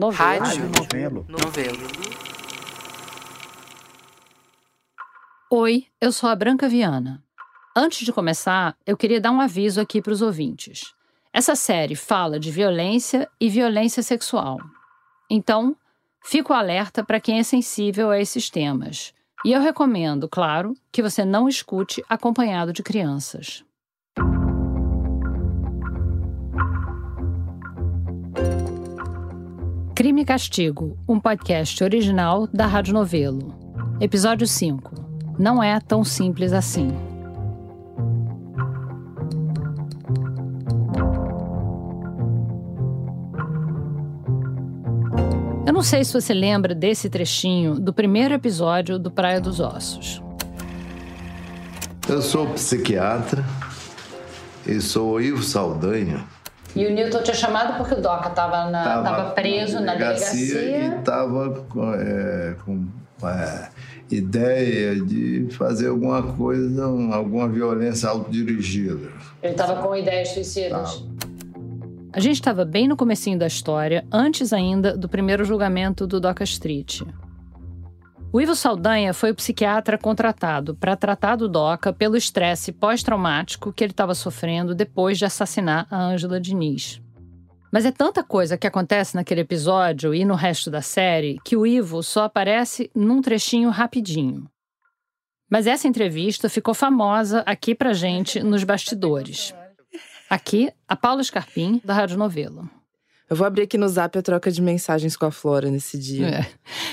Novelo. Rádio. Novelo. Novelo. Oi, eu sou a Branca Viana. Antes de começar, eu queria dar um aviso aqui para os ouvintes. Essa série fala de violência e violência sexual. Então, fico alerta para quem é sensível a esses temas. E eu recomendo, claro, que você não escute acompanhado de crianças. Crime e Castigo, um podcast original da Rádio Novelo. Episódio 5. Não é tão simples assim. Eu não sei se você lembra desse trechinho do primeiro episódio do Praia dos Ossos. Eu sou psiquiatra e sou Ivo Saldanha. E o Newton tinha chamado porque o Doca estava Tava preso na delegacia. e estava com, é, com é, ideia de fazer alguma coisa, um- alguma violência autodirigida. Ele estava com ideias suicidas. A gente estava bem no comecinho da história, antes ainda do primeiro julgamento do Doca Street. O Ivo Saldanha foi o psiquiatra contratado para tratar do Doca pelo estresse pós-traumático que ele estava sofrendo depois de assassinar a Ângela Diniz. Mas é tanta coisa que acontece naquele episódio e no resto da série que o Ivo só aparece num trechinho rapidinho. Mas essa entrevista ficou famosa aqui pra gente nos bastidores. Aqui, a Paula Scarpim, da Rádio Novelo. Eu vou abrir aqui no zap a troca de mensagens com a Flora nesse dia. É.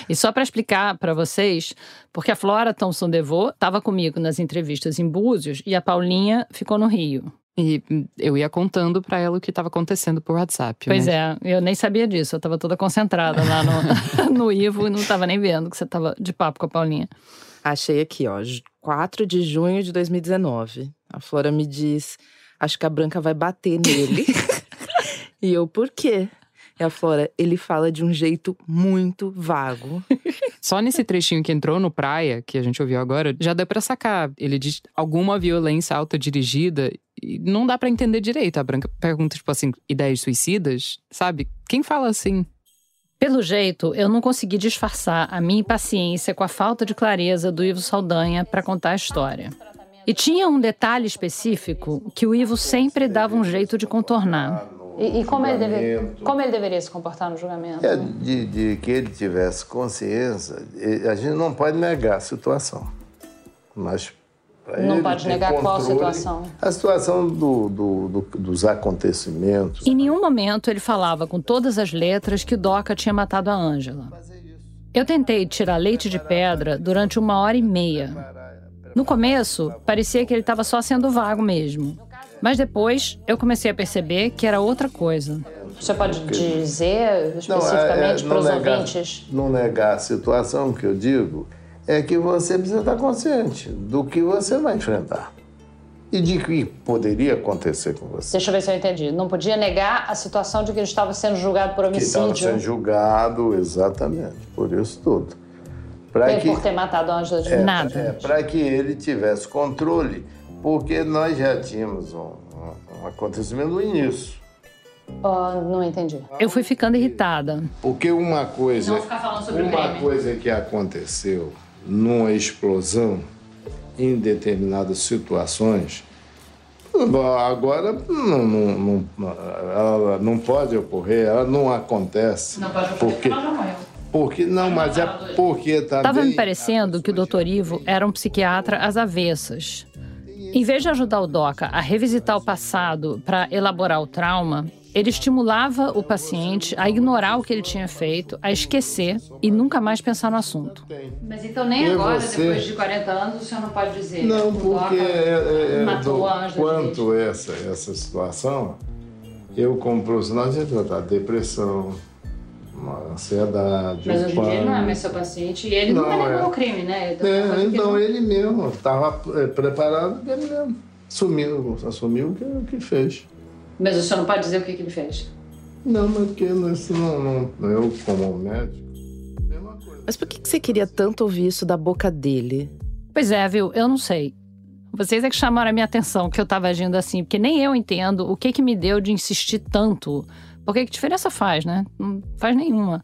E só para explicar para vocês, porque a Flora Thompson Devô estava comigo nas entrevistas em Búzios e a Paulinha ficou no Rio. E eu ia contando pra ela o que estava acontecendo por WhatsApp. Pois né? é, eu nem sabia disso, eu estava toda concentrada lá no, no Ivo e não estava nem vendo que você estava de papo com a Paulinha. Achei aqui, ó, 4 de junho de 2019. A Flora me diz: acho que a Branca vai bater nele. e eu, por quê? E a Flora, ele fala de um jeito muito vago. Só nesse trechinho que entrou no praia, que a gente ouviu agora, já deu pra sacar. Ele diz alguma violência autodirigida e não dá pra entender direito. A Branca pergunta, tipo assim, ideias suicidas, sabe? Quem fala assim? Pelo jeito, eu não consegui disfarçar a minha impaciência com a falta de clareza do Ivo Saldanha para contar a história. E tinha um detalhe específico que o Ivo sempre dava um jeito de contornar. E, como, ele deveria se comportar no julgamento? É de, de que ele tivesse consciência, e a gente não pode negar a situação. Mas Não ele pode negar qual controle- situação? A situação do, do- do- dos acontecimentos. Em nenhum momento ele falava com todas as letras que o Doca tinha matado a Ângela. Eu tentei tirar leite de pedra durante uma hora e meia. No começo, parecia que ele estava só sendo vago mesmo. Mas depois, eu comecei a perceber que era outra coisa. Você pode dizer Não, é- é não negar- Não negar a situação que eu digo é que você precisa estar consciente do que você vai enfrentar e de que poderia acontecer com você. Deixa eu ver se eu entendi. Não podia negar a situação de que ele estava sendo julgado por Que estava sendo julgado exatamente por isso tudo. Para que ter matado a Ângela de é, Nada. é, para que ele tivesse controle, porque nós já tínhamos um, um- um acontecimento no início. não entendi. Eu fui ficando irritada. Porque uma coisa, Não ficar falando sobre o uma coisa que aconteceu numa explosão em determinadas situações, agora não, não, não, ela não pode ocorrer, ela não acontece. Não pode porque, porque não, mas é porque também Tava me parecendo que o Dr. Ivo era um psiquiatra às avessas. Em vez de ajudar o Doca a revisitar o passado para elaborar o trauma, ele estimulava o paciente a ignorar o que ele tinha feito, a esquecer e nunca mais pensar no assunto. Mas então nem E agora, você? depois de 40 anos, o senhor não pode dizer Não, porque é, é, é, matou do- a Ângela quanto essa, essa situação, eu como profissional, gente tratar depressão, uma ansiedade, Mas um hoje em dia ele não é mais seu paciente e ele Não, nunca negou é. o crime, né? Ele tá É, fazendo então aquilo. ele mesmo estava preparado, ele mesmo sumiu, assumiu o que, o que fez. Mas o senhor não pode dizer o que, que ele fez. Não, mas porque isso não, não, eu como médico, mesma coisa. Mas por que que você queria tanto ouvir isso da boca dele? Pois é, viu? Eu não sei. Vocês é que chamaram a minha atenção que eu tava agindo assim, porque nem eu entendo o que que me deu de insistir tanto Porque que diferença faz, né? Não faz nenhuma.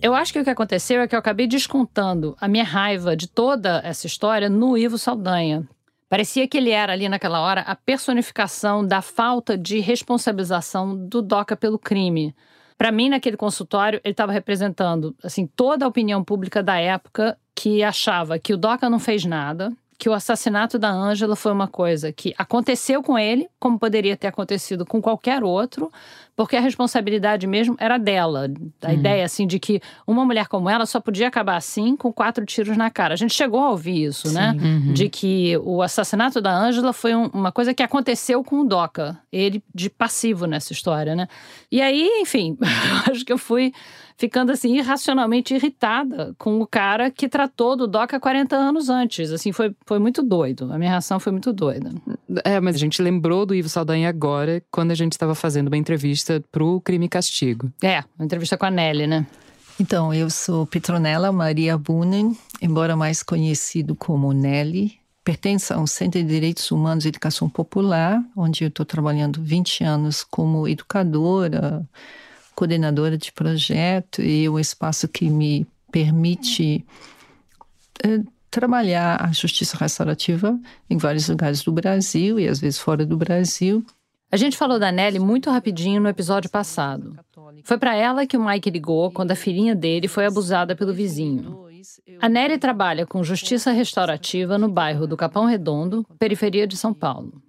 Eu acho que o que aconteceu é que eu acabei descontando a minha raiva de toda essa história no Ivo Saldanha. Parecia que ele era ali naquela hora a personificação da falta de responsabilização do DOCA pelo crime. Para mim, naquele consultório, ele estava representando assim toda a opinião pública da época que achava que o DOCA não fez nada, que o assassinato da Ângela foi uma coisa que aconteceu com ele, como poderia ter acontecido com qualquer outro, porque a responsabilidade mesmo era dela. A uhum. ideia, assim, de que uma mulher como ela só podia acabar assim, com quatro tiros na cara. A gente chegou a ouvir isso, né? Sim. né? Uhum. De que o assassinato da Ângela foi um, uma coisa que aconteceu com o Doca. Ele de passivo nessa história, né? E aí, enfim, acho que eu fui ficando assim irracionalmente irritada com o cara que tratou do Doca 40 anos antes. Assim, foi, foi muito doido. A minha reação foi muito doida. É, mas a gente lembrou do Ivo Saldanha agora, quando a gente estava fazendo uma entrevista pro Crime e Castigo. É, uma entrevista com a Nelly, né? Então, eu sou Petronella Maria Bunen, embora mais conhecido como Nelly. Pertence ao Centro de Direitos Humanos e Educação Popular, onde eu estou trabalhando 20 anos como educadora, coordenadora de projeto e o espaço que me permite é, trabalhar a justiça restaurativa em vários lugares do Brasil e às vezes fora do Brasil. A gente falou da Nelly muito rapidinho no episódio passado. Foi para ela que o Mike ligou quando a filhinha dele foi abusada pelo vizinho. A Nelly trabalha com justiça restaurativa no bairro do Capão Redondo, periferia de São Paulo.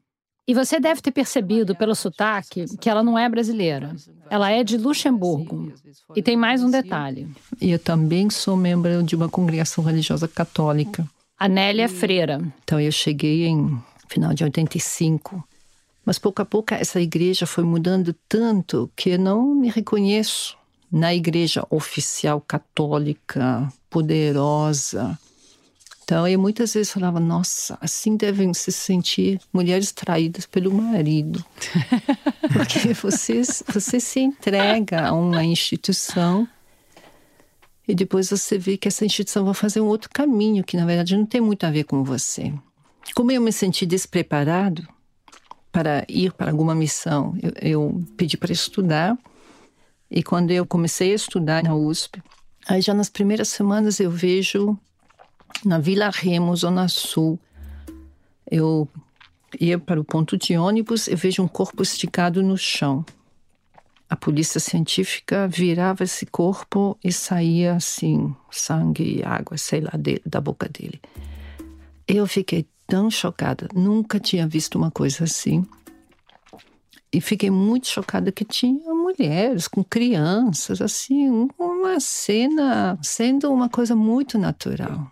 E você deve ter percebido pelo sotaque que ela não é brasileira. Ela é de Luxemburgo. E tem mais um detalhe. Eu também sou membro de uma congregação religiosa católica. A Nélia é freira. Então eu cheguei em final de 85. Mas pouco a pouco essa igreja foi mudando tanto que eu não me reconheço na igreja oficial católica, poderosa, então, eu muitas vezes falava, nossa, assim devem se sentir mulheres traídas pelo marido. Porque você, você se entrega a uma instituição e depois você vê que essa instituição vai fazer um outro caminho, que na verdade não tem muito a ver com você. Como eu me senti despreparado para ir para alguma missão, eu, eu pedi para estudar. E quando eu comecei a estudar na USP, aí já nas primeiras semanas eu vejo na Vila Remo, Zona Sul. Eu ia para o ponto de ônibus e vejo um corpo esticado no chão. A polícia científica virava esse corpo e saía assim, sangue e água, sei lá, de, da boca dele. Eu fiquei tão chocada, nunca tinha visto uma coisa assim. E fiquei muito chocada que tinha mulheres com crianças, assim, uma cena sendo uma coisa muito natural.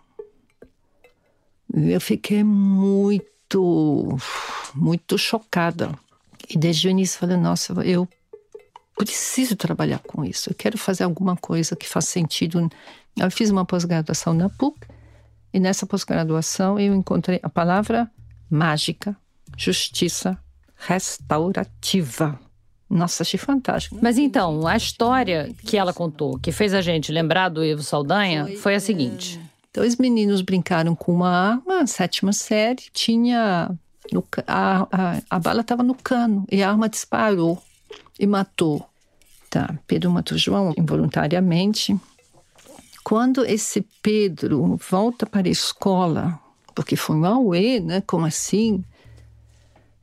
Eu fiquei muito, muito chocada. E desde o início falei, nossa, eu preciso trabalhar com isso. Eu quero fazer alguma coisa que faça sentido. Eu fiz uma pós-graduação na PUC e nessa pós-graduação eu encontrei a palavra mágica, justiça restaurativa. Nossa, achei fantástico. Mas então, a história que ela contou, que fez a gente lembrar do Ivo Saldanha, foi, foi a seguinte. Dois meninos brincaram com uma arma, sétima série, tinha. No, a, a, a bala estava no cano e a arma disparou e matou. Tá, Pedro matou João involuntariamente. Quando esse Pedro volta para a escola, porque foi um auê, né? Como assim?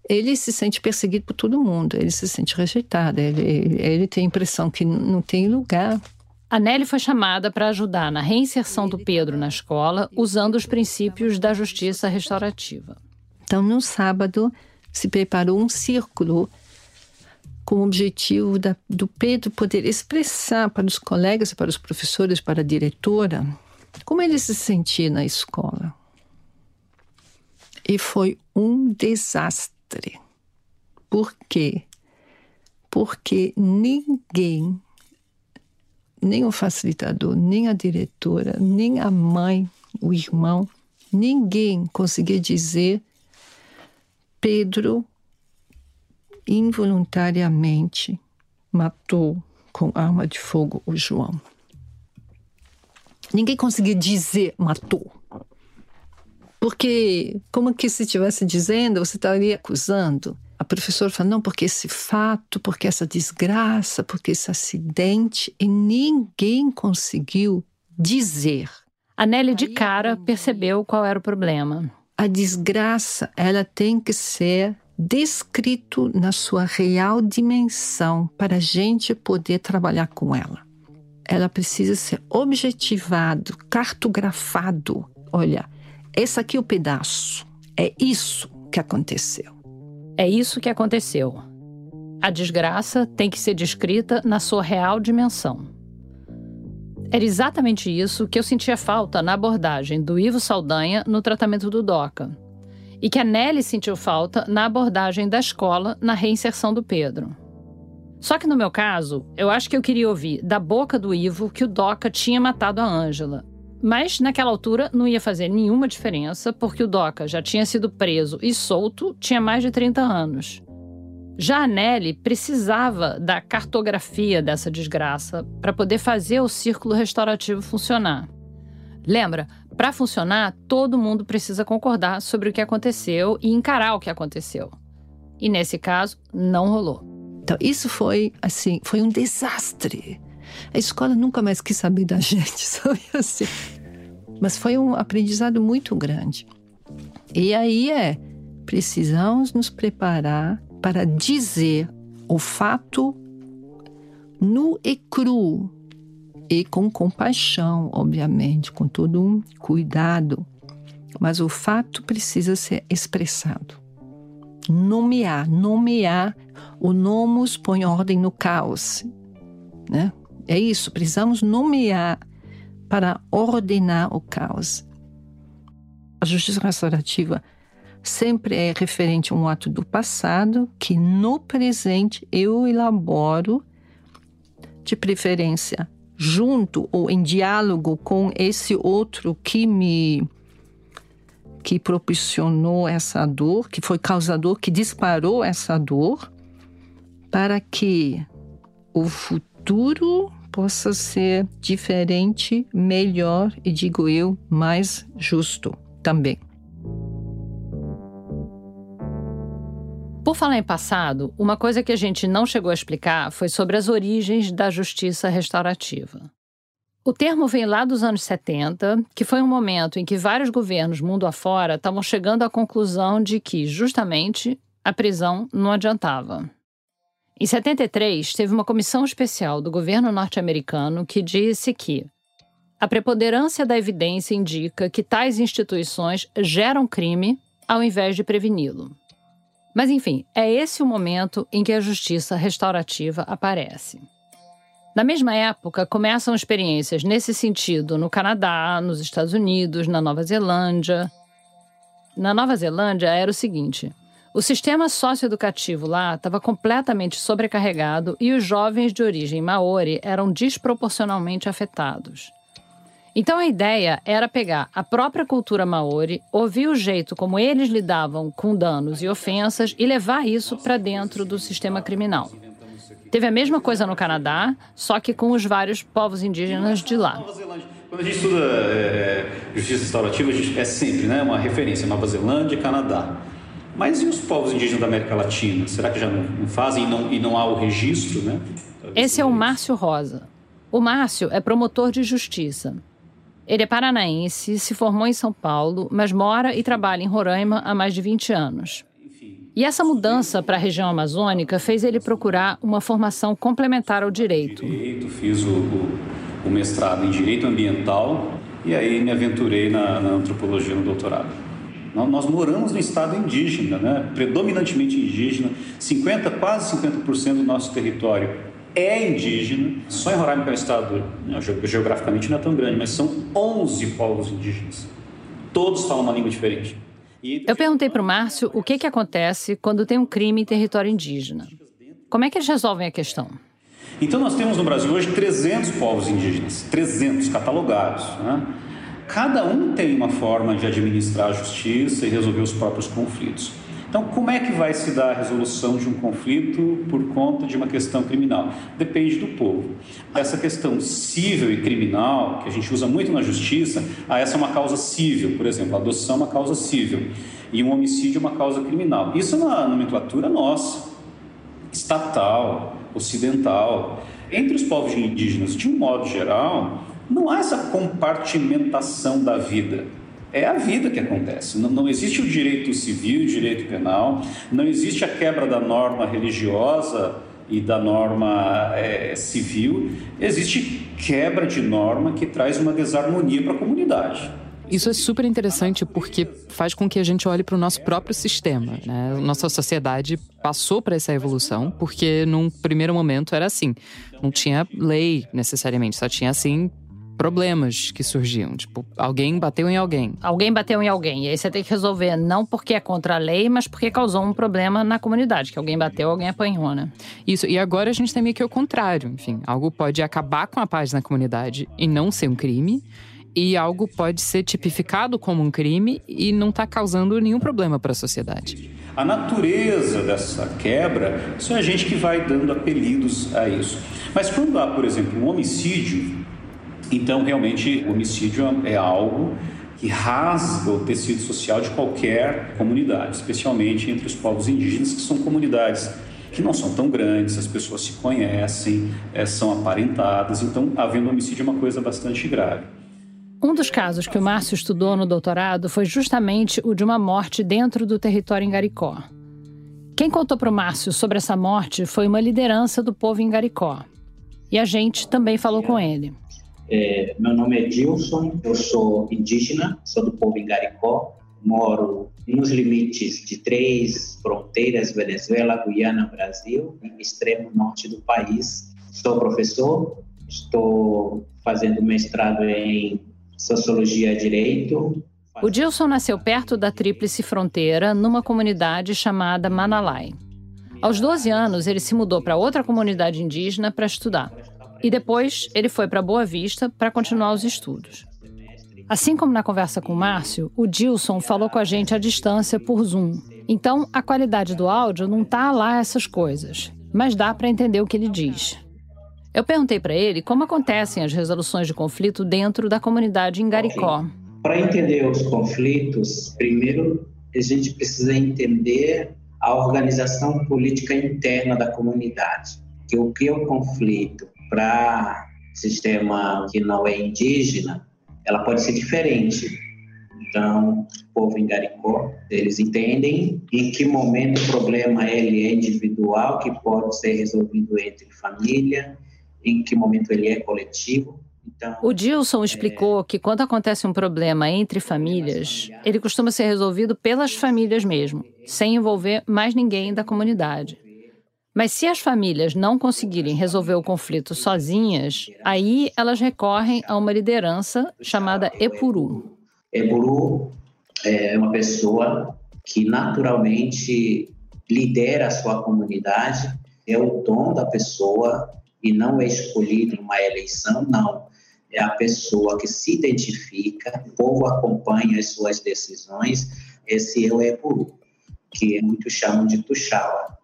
Ele se sente perseguido por todo mundo, ele se sente rejeitado, ele, ele tem a impressão que não tem lugar a Nelly foi chamada para ajudar na reinserção do Pedro na escola, usando os princípios da justiça restaurativa. Então, no sábado, se preparou um círculo com o objetivo da, do Pedro poder expressar para os colegas, para os professores, para a diretora, como ele se sentia na escola. E foi um desastre. Por quê? Porque ninguém nem o facilitador, nem a diretora, nem a mãe, o irmão, ninguém conseguia dizer Pedro involuntariamente matou com arma de fogo o João. Ninguém conseguia dizer matou. Porque, como que se estivesse dizendo, você estaria acusando a professora fala, não, porque esse fato, porque essa desgraça, porque esse acidente, e ninguém conseguiu dizer. A Nelly de cara percebeu qual era o problema. A desgraça, ela tem que ser descrito na sua real dimensão para a gente poder trabalhar com ela. Ela precisa ser objetivado, cartografado. Olha, esse aqui é o pedaço. É isso que aconteceu. É isso que aconteceu. A desgraça tem que ser descrita na sua real dimensão. Era exatamente isso que eu sentia falta na abordagem do Ivo Saldanha no tratamento do DOCA. E que a Nelly sentiu falta na abordagem da escola na reinserção do Pedro. Só que no meu caso, eu acho que eu queria ouvir da boca do Ivo que o DOCA tinha matado a Ângela, mas naquela altura não ia fazer nenhuma diferença, porque o Doca já tinha sido preso e solto, tinha mais de 30 anos. Já a Nelly precisava da cartografia dessa desgraça para poder fazer o círculo restaurativo funcionar. Lembra, para funcionar, todo mundo precisa concordar sobre o que aconteceu e encarar o que aconteceu. E nesse caso, não rolou. Então, isso foi assim, foi um desastre. A escola nunca mais quis saber da gente, sabe assim. Mas foi um aprendizado muito grande. E aí é, precisamos nos preparar para dizer o fato nu e cru e com compaixão, obviamente, com todo um cuidado. Mas o fato precisa ser expressado. Nomear, nomear. O nomos põe ordem no caos. Né? É isso, precisamos nomear para ordenar o caos. A justiça restaurativa sempre é referente a um ato do passado que no presente eu elaboro, de preferência junto ou em diálogo com esse outro que me que propiciou essa dor, que foi causador, que disparou essa dor, para que o futuro possa ser diferente, melhor e, digo eu, mais justo também. Por falar em passado, uma coisa que a gente não chegou a explicar foi sobre as origens da justiça restaurativa. O termo vem lá dos anos 70, que foi um momento em que vários governos mundo afora estavam chegando à conclusão de que, justamente, a prisão não adiantava. Em 73, teve uma comissão especial do governo norte-americano que disse que a preponderância da evidência indica que tais instituições geram crime ao invés de preveni-lo. Mas, enfim, é esse o momento em que a justiça restaurativa aparece. Na mesma época, começam experiências nesse sentido no Canadá, nos Estados Unidos, na Nova Zelândia. Na Nova Zelândia era o seguinte: o sistema socioeducativo lá estava completamente sobrecarregado e os jovens de origem maori eram desproporcionalmente afetados. Então a ideia era pegar a própria cultura maori, ouvir o jeito como eles lidavam com danos e ofensas e levar isso para dentro do sistema criminal. Teve a mesma coisa no Canadá, só que com os vários povos indígenas de lá. Quando a gente estuda é, justiça restaurativa, a gente é sempre né, uma referência Nova Zelândia e Canadá. Mas e os povos indígenas da América Latina? Será que já não, fazem e não, e não há o registro, né? Esse é o Márcio Rosa. O Márcio é promotor de justiça. Ele é paranaense, se formou em São Paulo, mas mora e trabalha em Roraima há mais de 20 anos. E essa mudança para a região amazônica fez ele procurar uma formação complementar ao direito. direito fiz o, o, o, mestrado em Direito Ambiental e aí me aventurei na, na antropologia no doutorado. Nós moramos no estado indígena, né? predominantemente indígena, 50, quase 50% do nosso território é indígena. Só em Roraima, que é um estado né, geograficamente não é tão grande, mas são 11 povos indígenas. Todos falam uma língua diferente. Eu perguntei para o Márcio o que, que acontece quando tem um crime em território indígena. Como é que eles resolvem a questão? Então, nós temos no Brasil hoje 300 povos indígenas, 300 catalogados. Né? Cada um tem uma forma de administrar a justiça e resolver os próprios conflitos. Então, como é que vai se dar a resolução de um conflito por conta de uma questão criminal? Depende do povo. Essa questão civil e criminal, que a gente usa muito na justiça, ah, essa é uma causa civil, por exemplo, a adoção é uma causa civil e um homicídio é uma causa criminal. Isso é uma nomenclatura nossa, estatal, ocidental. Entre os povos indígenas, de um modo geral, não há essa compartimentação da vida. É a vida que acontece. Não, não existe o direito civil, o direito penal, não existe a quebra da norma religiosa e da norma é, civil, existe quebra de norma que traz uma desarmonia para a comunidade. Isso é super interessante porque faz com que a gente olhe para o nosso próprio sistema. Né? Nossa sociedade passou para essa evolução porque, num primeiro momento, era assim: não tinha lei necessariamente, só tinha assim problemas que surgiam. Tipo, alguém bateu em alguém. Alguém bateu em alguém. E aí você tem que resolver não porque é contra a lei, mas porque causou um problema na comunidade. Que alguém bateu, alguém apanhou, né? Isso. E agora a gente tem meio que o contrário. Enfim, algo pode acabar com a paz na comunidade e não ser um crime. E algo pode ser tipificado como um crime e não está causando nenhum problema para a sociedade. A natureza dessa quebra, isso é a gente que vai dando apelidos a isso. Mas quando há, por exemplo, um homicídio, então, realmente, o homicídio é algo que rasga o tecido social de qualquer comunidade, especialmente entre os povos indígenas, que são comunidades que não são tão grandes, as pessoas se conhecem, é, são aparentadas, então, havendo homicídio é uma coisa bastante grave. Um dos casos que o Márcio estudou no doutorado foi justamente o de uma morte dentro do território Ingaricó. Quem contou para o Márcio sobre essa morte foi uma liderança do povo Ingaricó. E a gente também falou com ele. É, meu nome é Dilson, eu sou indígena, sou do povo Igaricó, moro nos limites de três fronteiras, Venezuela, Guiana, Brasil, no extremo norte do país. Sou professor, estou fazendo mestrado em Sociologia e Direito. O Dilson nasceu perto da Tríplice Fronteira, numa comunidade chamada Manalai. Aos 12 anos, ele se mudou para outra comunidade indígena para estudar. E depois ele foi para Boa Vista para continuar os estudos. Assim como na conversa com o Márcio, o Dilson falou com a gente à distância por Zoom. Então a qualidade do áudio não tá lá essas coisas, mas dá para entender o que ele diz. Eu perguntei para ele como acontecem as resoluções de conflito dentro da comunidade em Garicó. Para entender os conflitos, primeiro a gente precisa entender a organização política interna da comunidade. Que o que é o conflito? Para sistema que não é indígena, ela pode ser diferente. Então, o povo em Garicó, eles entendem em que momento o problema ele é individual, que pode ser resolvido entre família, em que momento ele é coletivo. Então, o Dilson explicou é... que quando acontece um problema entre famílias, ele costuma ser resolvido pelas famílias mesmo, sem envolver mais ninguém da comunidade. Mas se as famílias não conseguirem resolver o conflito sozinhas, aí elas recorrem a uma liderança chamada Epuru. Epuru é uma pessoa que naturalmente lidera a sua comunidade, é o dom da pessoa e não é escolhido em uma eleição, não. É a pessoa que se identifica, o povo acompanha as suas decisões, esse é o Epuru, que muitos chamam de Tuxaua.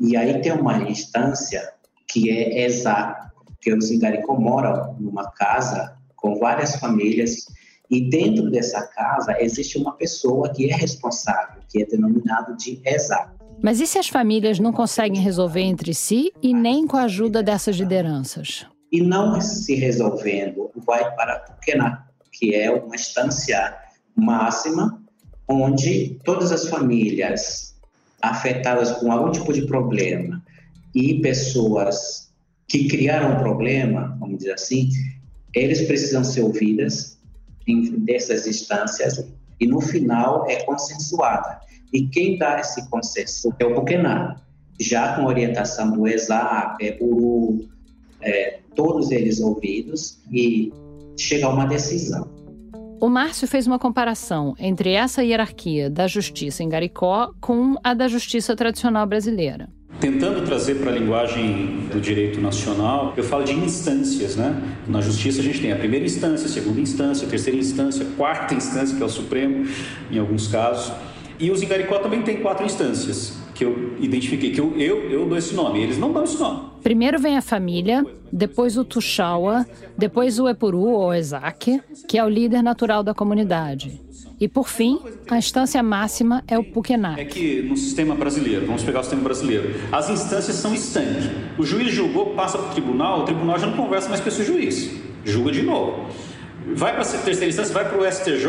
E aí tem uma instância que é exata, que os Ingaricó moram numa casa com várias famílias e dentro dessa casa existe uma pessoa que é responsável, que é denominado de exato. Mas e se as famílias não conseguem resolver entre si e nem com a ajuda dessas lideranças? E não se resolvendo, vai para Puquená, que é uma instância máxima onde todas as famílias afetadas com algum tipo de problema e pessoas que criaram um problema, vamos dizer assim, eles precisam ser ouvidas em dessas instâncias e no final é consensuada. E quem dá esse consenso é o Buquená, já com orientação do ESAP, é, o, é, todos eles ouvidos e chega a uma decisão. O Márcio fez uma comparação entre essa hierarquia da justiça em Garicó com a da justiça tradicional brasileira. Tentando trazer para a linguagem do direito nacional, eu falo de instâncias, né? Na justiça a gente tem a primeira instância, a segunda instância, a terceira instância, a quarta instância, que é o Supremo, em alguns casos. E os Ingaricó também tem quatro instâncias que eu identifiquei, que eu, eu, eu dou esse nome, eles não dão esse nome. Primeiro vem a família, depois o Tuxaua, depois o Epuru ou Ezaque, que é o líder natural da comunidade. E por fim, a instância máxima é o Pukenak. É que no sistema brasileiro, vamos pegar o sistema brasileiro, as instâncias são estanques. O juiz julgou, passa para o tribunal, o tribunal já não conversa mais com esse juiz, julga de novo. Vai para a terceira instância, vai para o STJ,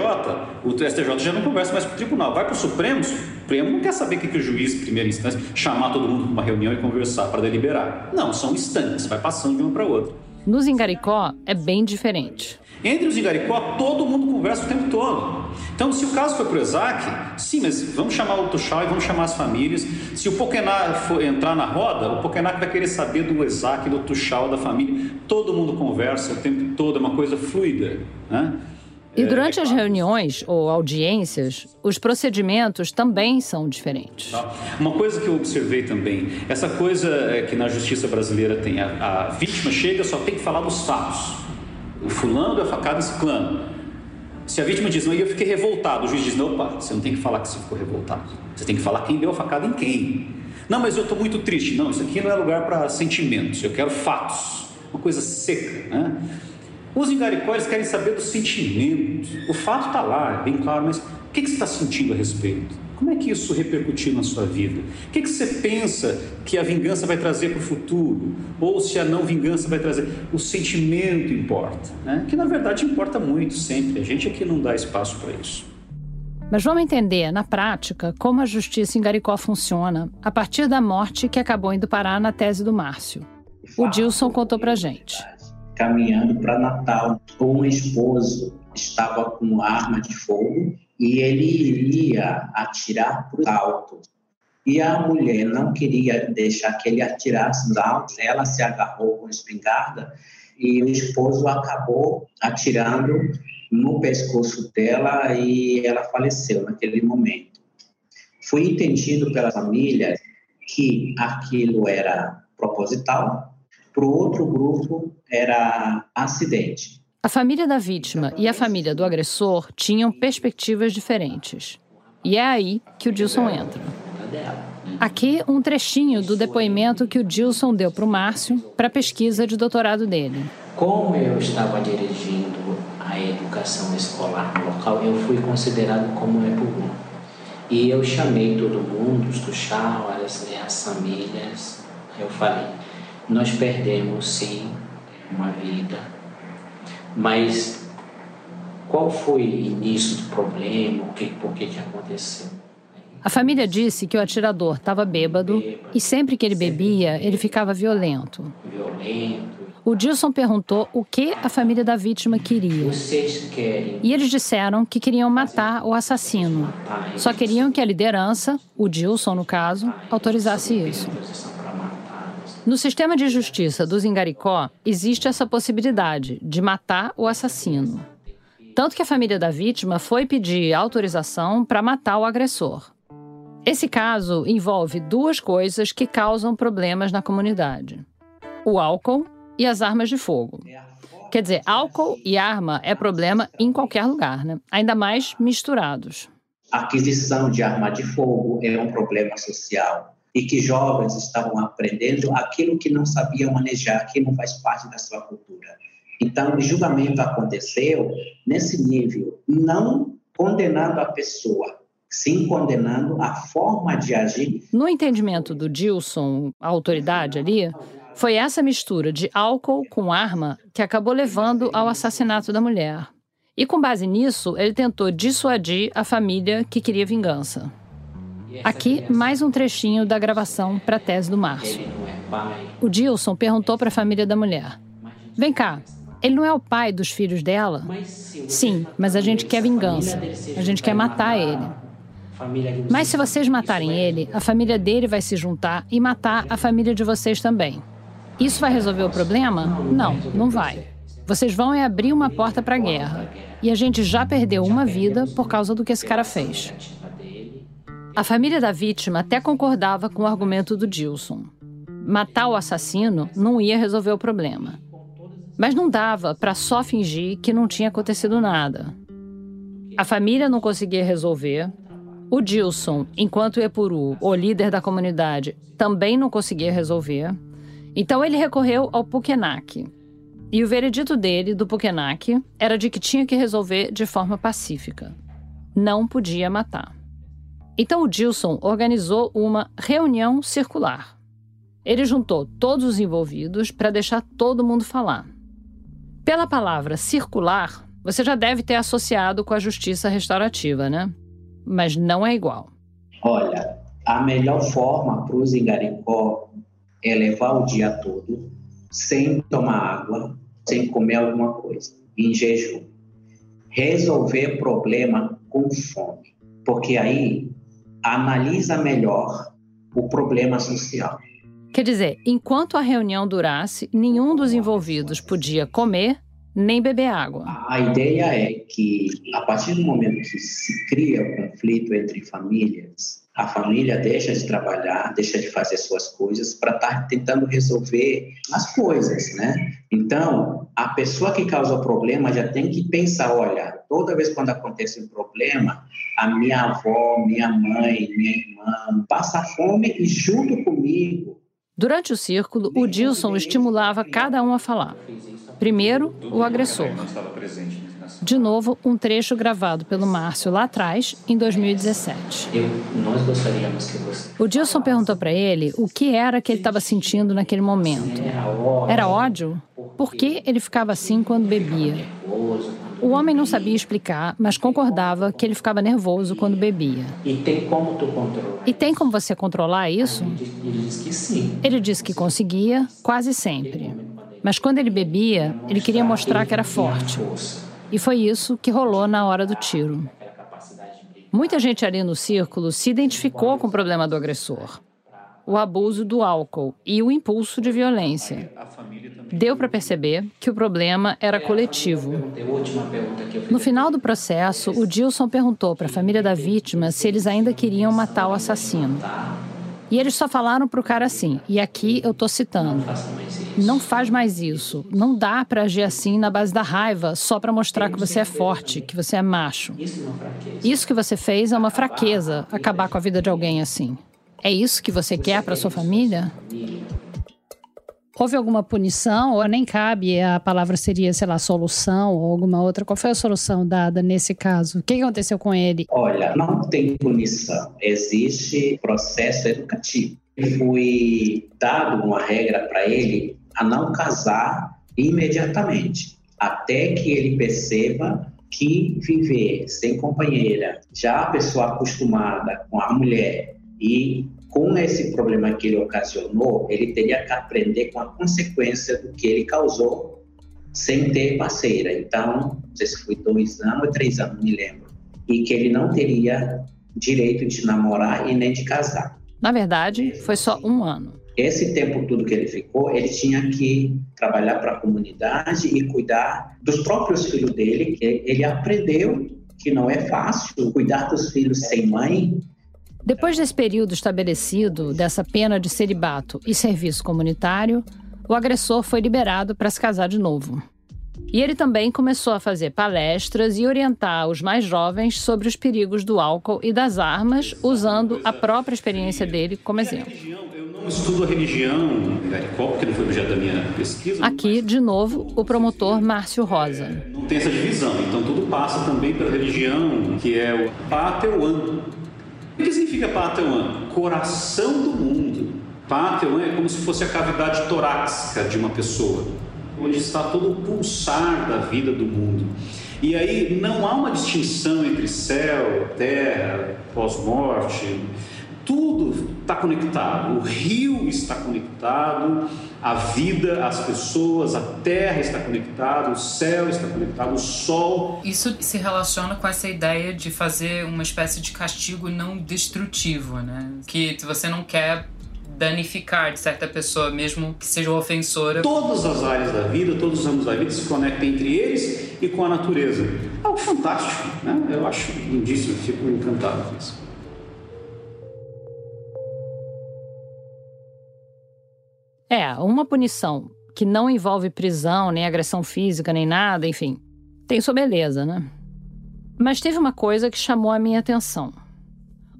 o STJ já não conversa mais com o tribunal. Vai para o Supremo, Supremo não quer saber o que, que o juiz, primeira instância, chamar todo mundo para uma reunião e conversar para deliberar. Não, são instantes, vai passando de uma para outra. Nos Ingaricó é bem diferente. Entre os Igaricó, todo mundo conversa o tempo todo. Então, se o caso foi para o Isaac, sim, mas vamos chamar o Tuxal e vamos chamar as famílias. Se o Pokená for entrar na roda, o Pokená vai querer saber do Isaac, do Tuxal, da família. Todo mundo conversa o tempo todo, é uma coisa fluida. Né? E é, durante as reuniões ou audiências, os procedimentos também são diferentes. Tá. Uma coisa que eu observei também, essa coisa é, que na justiça brasileira tem, a, a vítima chega só tem que falar dos fatos o fulano deu a facada clã. Se a vítima diz, não, eu fiquei revoltado, o juiz diz, não, opa, você não tem que falar que você ficou revoltado. Você tem que falar quem deu a facada em quem. Não, mas eu estou muito triste. Não, isso aqui não é lugar para sentimentos, eu quero fatos. Uma coisa seca, né? Os engaricóis querem saber do sentimento. O fato está lá, é bem claro, mas o que, que você está sentindo a respeito? Como é que isso repercutiu na sua vida? O que, que você pensa que a vingança vai trazer para o futuro? Ou se a não vingança vai trazer? O sentimento importa, né? que na verdade importa muito sempre. A gente aqui não dá espaço para isso. Mas vamos entender, na prática, como a justiça em Garicó funciona a partir da morte que acabou indo parar na tese do Márcio. O Dilson contou para gente. Caminhando para Natal, um esposo estava com arma de fogo e ele iria atirar para o alto. E a mulher não queria deixar que ele atirasse nos altos, ela se agarrou com a espingarda e o esposo acabou atirando no pescoço dela e ela faleceu naquele momento. Foi entendido pela família que aquilo era proposital, para o outro grupo era acidente. A família da vítima e a família do agressor tinham perspectivas diferentes. E é aí que o Dilson entra. Aqui um trechinho do depoimento que o Dilson deu para o Márcio para a pesquisa de doutorado dele. Como eu estava dirigindo a educação escolar no local, eu fui considerado como EPUGU. E eu chamei todo mundo, os né, as famílias. Eu falei, nós perdemos sim uma vida mas qual foi o início do problema? O que, por que, que aconteceu? A família disse que o atirador estava bêbado, bêbado e sempre que ele bebia, ele ficava violento. Violento. O Dilson perguntou o que a família da vítima queria. Vocês querem? E eles disseram que queriam matar o assassino. Só queriam que a liderança, o Dilson no caso, autorizasse isso. No sistema de justiça dos Ingaricó, existe essa possibilidade de matar o assassino. Tanto que a família da vítima foi pedir autorização para matar o agressor. Esse caso envolve duas coisas que causam problemas na comunidade: o álcool e as armas de fogo. Quer dizer, álcool e arma é problema em qualquer lugar, né? ainda mais misturados. A aquisição de arma de fogo é um problema social e que jovens estavam aprendendo aquilo que não sabiam manejar, que não faz parte da sua cultura. Então, o julgamento aconteceu nesse nível, não condenando a pessoa, sim condenando a forma de agir. No entendimento do Dilson, a autoridade ali, foi essa mistura de álcool com arma que acabou levando ao assassinato da mulher. E com base nisso, ele tentou dissuadir a família que queria vingança. Aqui, mais um trechinho da gravação para a tese do Márcio. O Dilson perguntou para a família da mulher: Vem cá, ele não é o pai dos filhos dela? Sim, mas a gente quer vingança. A gente quer matar ele. Mas se vocês matarem ele, a família dele vai se juntar e matar a família de vocês também. Isso vai resolver o problema? Não, não vai. Vocês vão é abrir uma porta para a guerra. E a gente já perdeu uma vida por causa do que esse cara fez. A família da vítima até concordava com o argumento do Dilson. Matar o assassino não ia resolver o problema. Mas não dava para só fingir que não tinha acontecido nada. A família não conseguia resolver, O Dilson, enquanto Epuru, o líder da comunidade, também não conseguia resolver, então ele recorreu ao Pukenak. E o veredito dele, do Pukenak, era de que tinha que resolver de forma pacífica. Não podia matar. Então o Dilson organizou uma reunião circular. Ele juntou todos os envolvidos para deixar todo mundo falar. Pela palavra circular, você já deve ter associado com a justiça restaurativa, né? Mas não é igual. Olha, a melhor forma para os Ingaricó é levar o dia todo sem tomar água, sem comer alguma coisa, em jejum. Resolver problema com fome, porque aí analisa melhor o problema social. Quer dizer, enquanto a reunião durasse, nenhum dos envolvidos podia comer nem beber água. A ideia é que, a partir do momento que se cria o conflito entre famílias, a família deixa de trabalhar, deixa de fazer suas coisas para estar tá tentando resolver as coisas, né? Então, a pessoa que causa o problema já tem que pensar, olha, toda vez quando acontece um problema, a minha avó, minha mãe, minha irmã passa fome e junto comigo. Durante o círculo, o Dilson estimulava cada um a falar. Primeiro, o agressor. De novo, um trecho gravado pelo Márcio lá atrás, em 2017. Eu, nós gostaríamos que você... O Dilson perguntou para ele o que era que ele estava sentindo naquele momento. Era ódio? Por que ele ficava assim quando bebia? O homem não sabia explicar, mas concordava que ele ficava nervoso quando bebia. E tem como tu controlar? E tem como você controlar isso? Ele disse que sim. Ele disse que conseguia, quase sempre. Mas quando ele bebia, ele queria mostrar que era forte. E foi isso que rolou na hora do tiro. Muita gente ali no círculo se identificou com o problema do agressor. O abuso do álcool e o impulso de violência. Deu para perceber que o problema era coletivo. No final do processo, o Dilson perguntou para a família da vítima se eles ainda queriam matar o assassino. E eles só falaram para o cara assim, e aqui eu estou citando: não faz mais isso. Não dá para agir assim na base da raiva só para mostrar que você é forte, que você é macho. Isso que você fez é uma fraqueza, acabar com a vida de alguém assim. É isso que você quer para sua família? Houve alguma punição ou nem cabe, a palavra seria, sei lá, solução ou alguma outra? Qual foi a solução dada nesse caso? O que aconteceu com ele? Olha, não tem punição, existe processo educativo. Foi dado uma regra para ele a não casar imediatamente, até que ele perceba que viver sem companheira, já a pessoa acostumada com a mulher e com esse problema que ele ocasionou, ele teria que aprender com a consequência do que ele causou sem ter parceira. Então, não sei se foi dois anos ou três anos, me lembro. E que ele não teria direito de namorar e nem de casar. Na verdade, foi só um ano. Esse tempo todo que ele ficou, ele tinha que trabalhar para a comunidade e cuidar dos próprios filhos dele. Ele aprendeu que não é fácil cuidar dos filhos sem mãe, depois desse período estabelecido, dessa pena de celibato e serviço comunitário, o agressor foi liberado para se casar de novo. E ele também começou a fazer palestras e orientar os mais jovens sobre os perigos do álcool e das armas, usando a própria experiência dele como exemplo. Estudo a religião, porque não foi objeto da minha pesquisa. Aqui, de novo, o promotor Márcio Rosa. Não tem essa divisão, então tudo passa também pela religião, que é o Pateuan, o que significa Pantheon? Coração do mundo. Pantheon é como se fosse a cavidade torácica de uma pessoa, onde está todo o pulsar da vida do mundo. E aí não há uma distinção entre céu, terra, pós-morte, tudo está conectado. O rio está conectado, a vida, as pessoas, a terra está conectada, o céu está conectado, o sol. Isso se relaciona com essa ideia de fazer uma espécie de castigo não destrutivo, né? Que você não quer danificar de certa pessoa, mesmo que seja ofensora. Todas as áreas da vida, todos os ramos da vida se conectam entre eles e com a natureza. Algo fantástico, né? Eu acho lindíssimo, fico encantado com isso. É, uma punição que não envolve prisão, nem agressão física, nem nada, enfim, tem sua beleza, né? Mas teve uma coisa que chamou a minha atenção.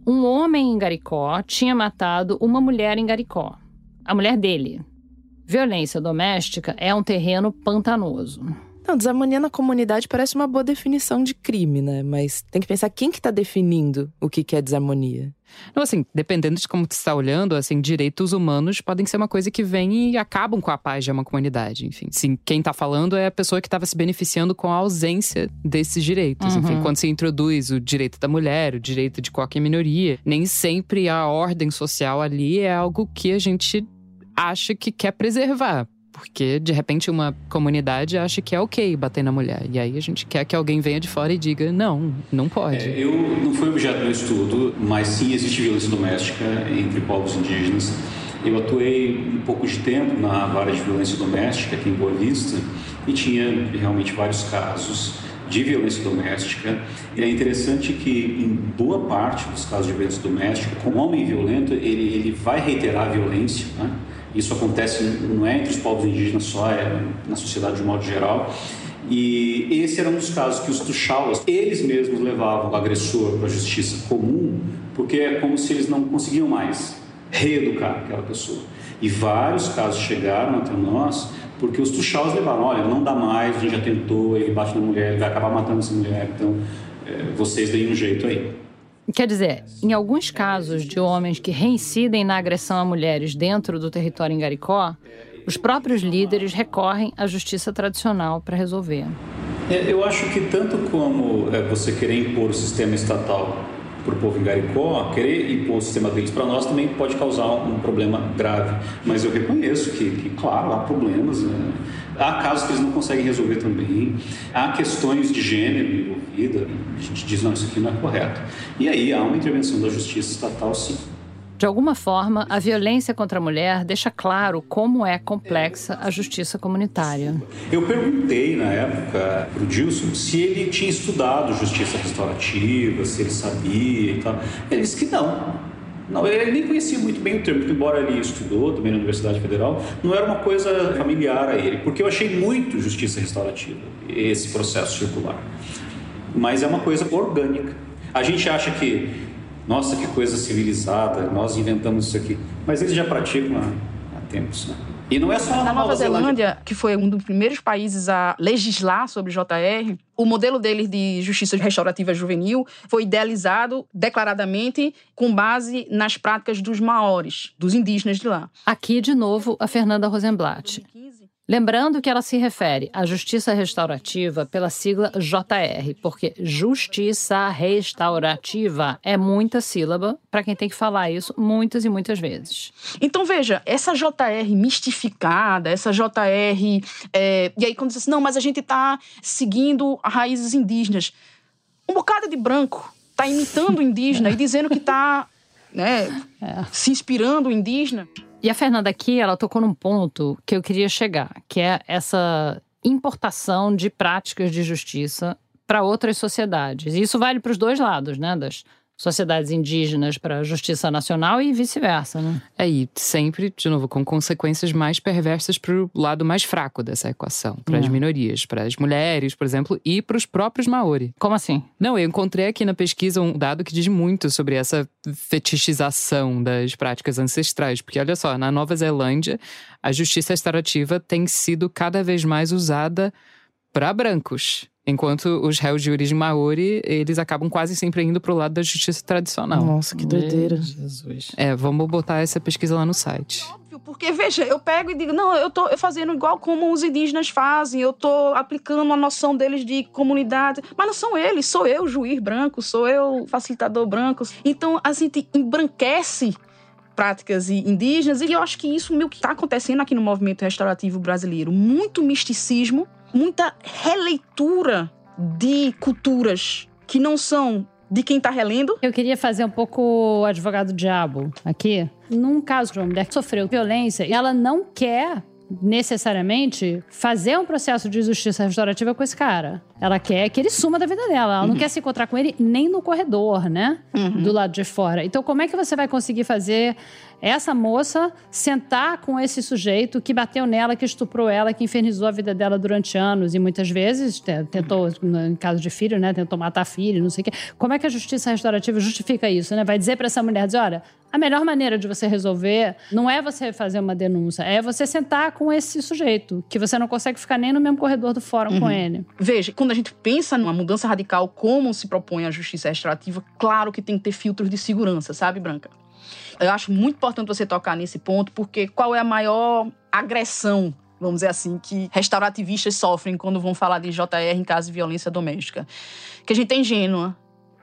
Um homem em Garicó tinha matado uma mulher em Garicó, a mulher dele. Violência doméstica é um terreno pantanoso. Não, desarmonia na comunidade parece uma boa definição de crime, né? Mas tem que pensar quem que tá definindo o que, que é desarmonia. Não, assim, dependendo de como tu está olhando, assim, direitos humanos podem ser uma coisa que vem e acabam com a paz de uma comunidade. Enfim, sim, quem está falando é a pessoa que estava se beneficiando com a ausência desses direitos. Uhum. Enfim, quando se introduz o direito da mulher, o direito de qualquer minoria, nem sempre a ordem social ali é algo que a gente acha que quer preservar. Porque, de repente, uma comunidade acha que é ok bater na mulher. E aí a gente quer que alguém venha de fora e diga: não, não pode. É, eu não fui objeto do estudo, mas sim existe violência doméstica entre povos indígenas. Eu atuei um pouco de tempo na vara de violência doméstica aqui em Boa Vista e tinha realmente vários casos de violência doméstica. E é interessante que em boa parte dos casos de violência doméstica, com homem violento, ele, ele vai reiterar a violência, né? Isso acontece não é entre os povos indígenas só, é na sociedade de um modo geral. E esse era um dos casos que os tuxauas, eles mesmos levavam o agressor para a justiça comum, porque é como se eles não conseguiam mais reeducar aquela pessoa. E vários casos chegaram até nós porque os tuxaus levaram, olha, não dá mais, a gente já tentou, ele bate na mulher, ele vai acabar matando essa mulher, então é, vocês deem um jeito aí. Quer dizer, em alguns casos de homens que reincidem na agressão a mulheres dentro do território em Garicó, os próprios líderes recorrem à justiça tradicional para resolver. É, eu acho que tanto como é, você querer impor o sistema estatal para o povo em Garicó, querer impor o sistema deles para nós também pode causar um problema grave. Mas eu reconheço que, que claro, há problemas. Né? Há casos que eles não conseguem resolver também. Há questões de gênero envolvida. A gente diz, não, isso aqui não é correto. E aí há uma intervenção da justiça estatal, sim. De alguma forma, a violência contra a mulher deixa claro como é complexa a justiça comunitária. Eu perguntei na época para o Dilson se ele tinha estudado justiça restaurativa, se ele sabia e tal. Ele disse que não. Não, ele nem conhecia muito bem o termo, porque embora ele estudou também na Universidade Federal, não era uma coisa familiar a ele, porque eu achei muito justiça restaurativa, esse processo circular. Mas é uma coisa orgânica. A gente acha que, nossa, que coisa civilizada, nós inventamos isso aqui, mas eles já praticam há, há tempos, né? E não é só na, na Nova, Nova Zelândia, Zelândia, que foi um dos primeiros países a legislar sobre JR, o modelo deles de justiça restaurativa juvenil foi idealizado declaradamente com base nas práticas dos maores, dos indígenas de lá. Aqui, de novo, a Fernanda Rosenblatt. Lembrando que ela se refere à justiça restaurativa pela sigla JR, porque justiça restaurativa é muita sílaba para quem tem que falar isso muitas e muitas vezes. Então veja, essa JR mistificada, essa JR. É, e aí quando diz assim, não, mas a gente está seguindo raízes indígenas. Um bocado de branco está imitando o indígena e dizendo que está né, é. se inspirando o indígena. E a Fernanda aqui, ela tocou num ponto que eu queria chegar, que é essa importação de práticas de justiça para outras sociedades. E isso vale para os dois lados, né? Das sociedades indígenas para a justiça nacional e vice-versa, né? É, e sempre, de novo, com consequências mais perversas para o lado mais fraco dessa equação, para as é. minorias, para as mulheres, por exemplo, e para os próprios maori. Como assim? Não, eu encontrei aqui na pesquisa um dado que diz muito sobre essa fetichização das práticas ancestrais, porque olha só, na Nova Zelândia, a justiça restaurativa tem sido cada vez mais usada para brancos. Enquanto os réus de origem maori, eles acabam quase sempre indo pro lado da justiça tradicional. Nossa, que doideira. Jesus. É, vamos botar essa pesquisa lá no site. Óbvio, porque veja, eu pego e digo, não, eu tô fazendo igual como os indígenas fazem, eu tô aplicando a noção deles de comunidade, mas não são eles, sou eu, juiz branco, sou eu, facilitador branco. Então a gente embranquece práticas indígenas e eu acho que isso meio que está acontecendo aqui no movimento restaurativo brasileiro, muito misticismo muita releitura de culturas que não são de quem está relendo. Eu queria fazer um pouco o advogado diabo aqui. Num caso de uma mulher que sofreu violência e ela não quer necessariamente fazer um processo de justiça restaurativa com esse cara. Ela quer que ele suma da vida dela. Ela uhum. não quer se encontrar com ele nem no corredor, né? Uhum. Do lado de fora. Então, como é que você vai conseguir fazer essa moça sentar com esse sujeito que bateu nela, que estuprou ela, que infernizou a vida dela durante anos e muitas vezes tentou, em caso de filho, né, tentou matar filho, não sei o quê. Como é que a justiça restaurativa justifica isso, né? Vai dizer para essa mulher, dizer, olha, a melhor maneira de você resolver não é você fazer uma denúncia, é você sentar com esse sujeito, que você não consegue ficar nem no mesmo corredor do fórum uhum. com ele. Veja, quando a gente pensa numa mudança radical como se propõe a justiça restaurativa, claro que tem que ter filtros de segurança, sabe, Branca? Eu acho muito importante você tocar nesse ponto, porque qual é a maior agressão vamos dizer assim, que restaurativistas sofrem quando vão falar de JR em caso de violência doméstica. Que a gente é ingênua,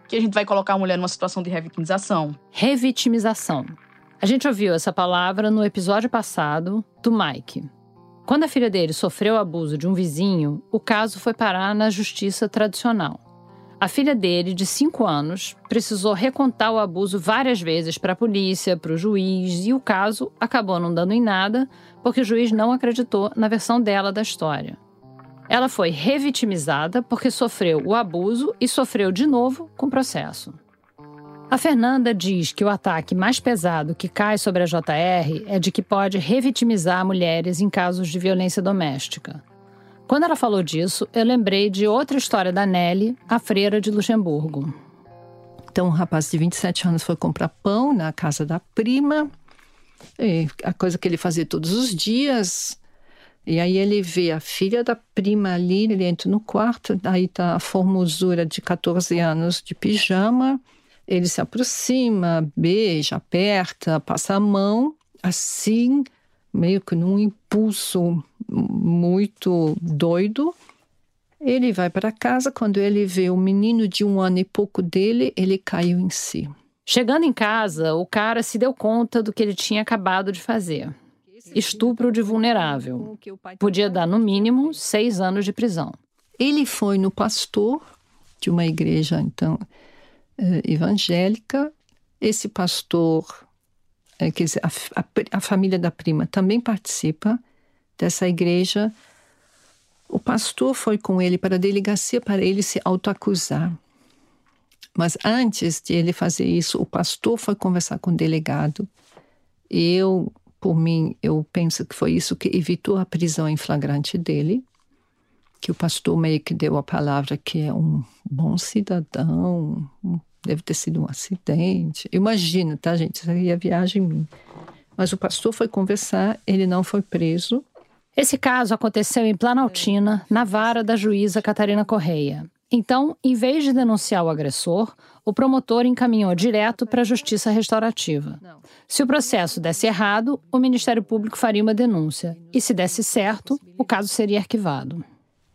que a gente vai colocar a mulher numa situação de revitimização. Revitimização. A gente ouviu essa palavra no episódio passado do Mike. Quando a filha dele sofreu abuso de um vizinho, o caso foi parar na justiça tradicional. A filha dele, de 5 anos, precisou recontar o abuso várias vezes para a polícia, para o juiz, e o caso acabou não dando em nada, porque o juiz não acreditou na versão dela da história. Ela foi revitimizada porque sofreu o abuso e sofreu de novo com o processo. A Fernanda diz que o ataque mais pesado que cai sobre a JR é de que pode revitimizar mulheres em casos de violência doméstica. Quando ela falou disso, eu lembrei de outra história da Nelly, a freira de Luxemburgo. Então, um rapaz de 27 anos foi comprar pão na casa da prima, a coisa que ele fazia todos os dias. E aí ele vê a filha da prima ali, ele entra no quarto, aí tá a formosura de 14 anos de pijama. Ele se aproxima, beija, aperta, passa a mão, assim, meio que num impulso muito doido. Ele vai para casa. Quando ele vê o menino de um ano e pouco dele, ele caiu em si. Chegando em casa, o cara se deu conta do que ele tinha acabado de fazer. Estupro de vulnerável. Podia dar, no mínimo, seis anos de prisão. Ele foi no pastor de uma igreja, então, eh, evangélica. Esse pastor, eh, quer dizer, a, a, a família da prima também participa dessa igreja, o pastor foi com ele para a delegacia para ele se autoacusar. Mas antes de ele fazer isso, o pastor foi conversar com o delegado. E eu, por mim, eu penso que foi isso que evitou a prisão em flagrante dele. Que o pastor meio que deu a palavra que é um bom cidadão, deve ter sido um acidente. Imagina, tá, gente? Isso aí é viagem minha. Mas o pastor foi conversar, ele não foi preso. Esse caso aconteceu em Planaltina, na vara da juíza Catarina Correia. Então, em vez de denunciar o agressor, o promotor encaminhou direto para a Justiça Restaurativa. Se o processo desse errado, o Ministério Público faria uma denúncia. E se desse certo, o caso seria arquivado.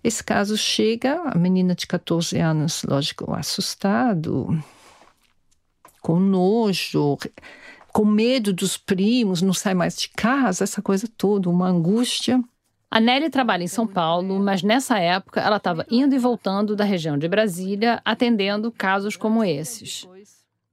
Esse caso chega, a menina de 14 anos, lógico, assustado, com nojo, com medo dos primos, não sai mais de casa, essa coisa toda, uma angústia. A Nelly trabalha em São Paulo, mas nessa época ela estava indo e voltando da região de Brasília, atendendo casos como esses.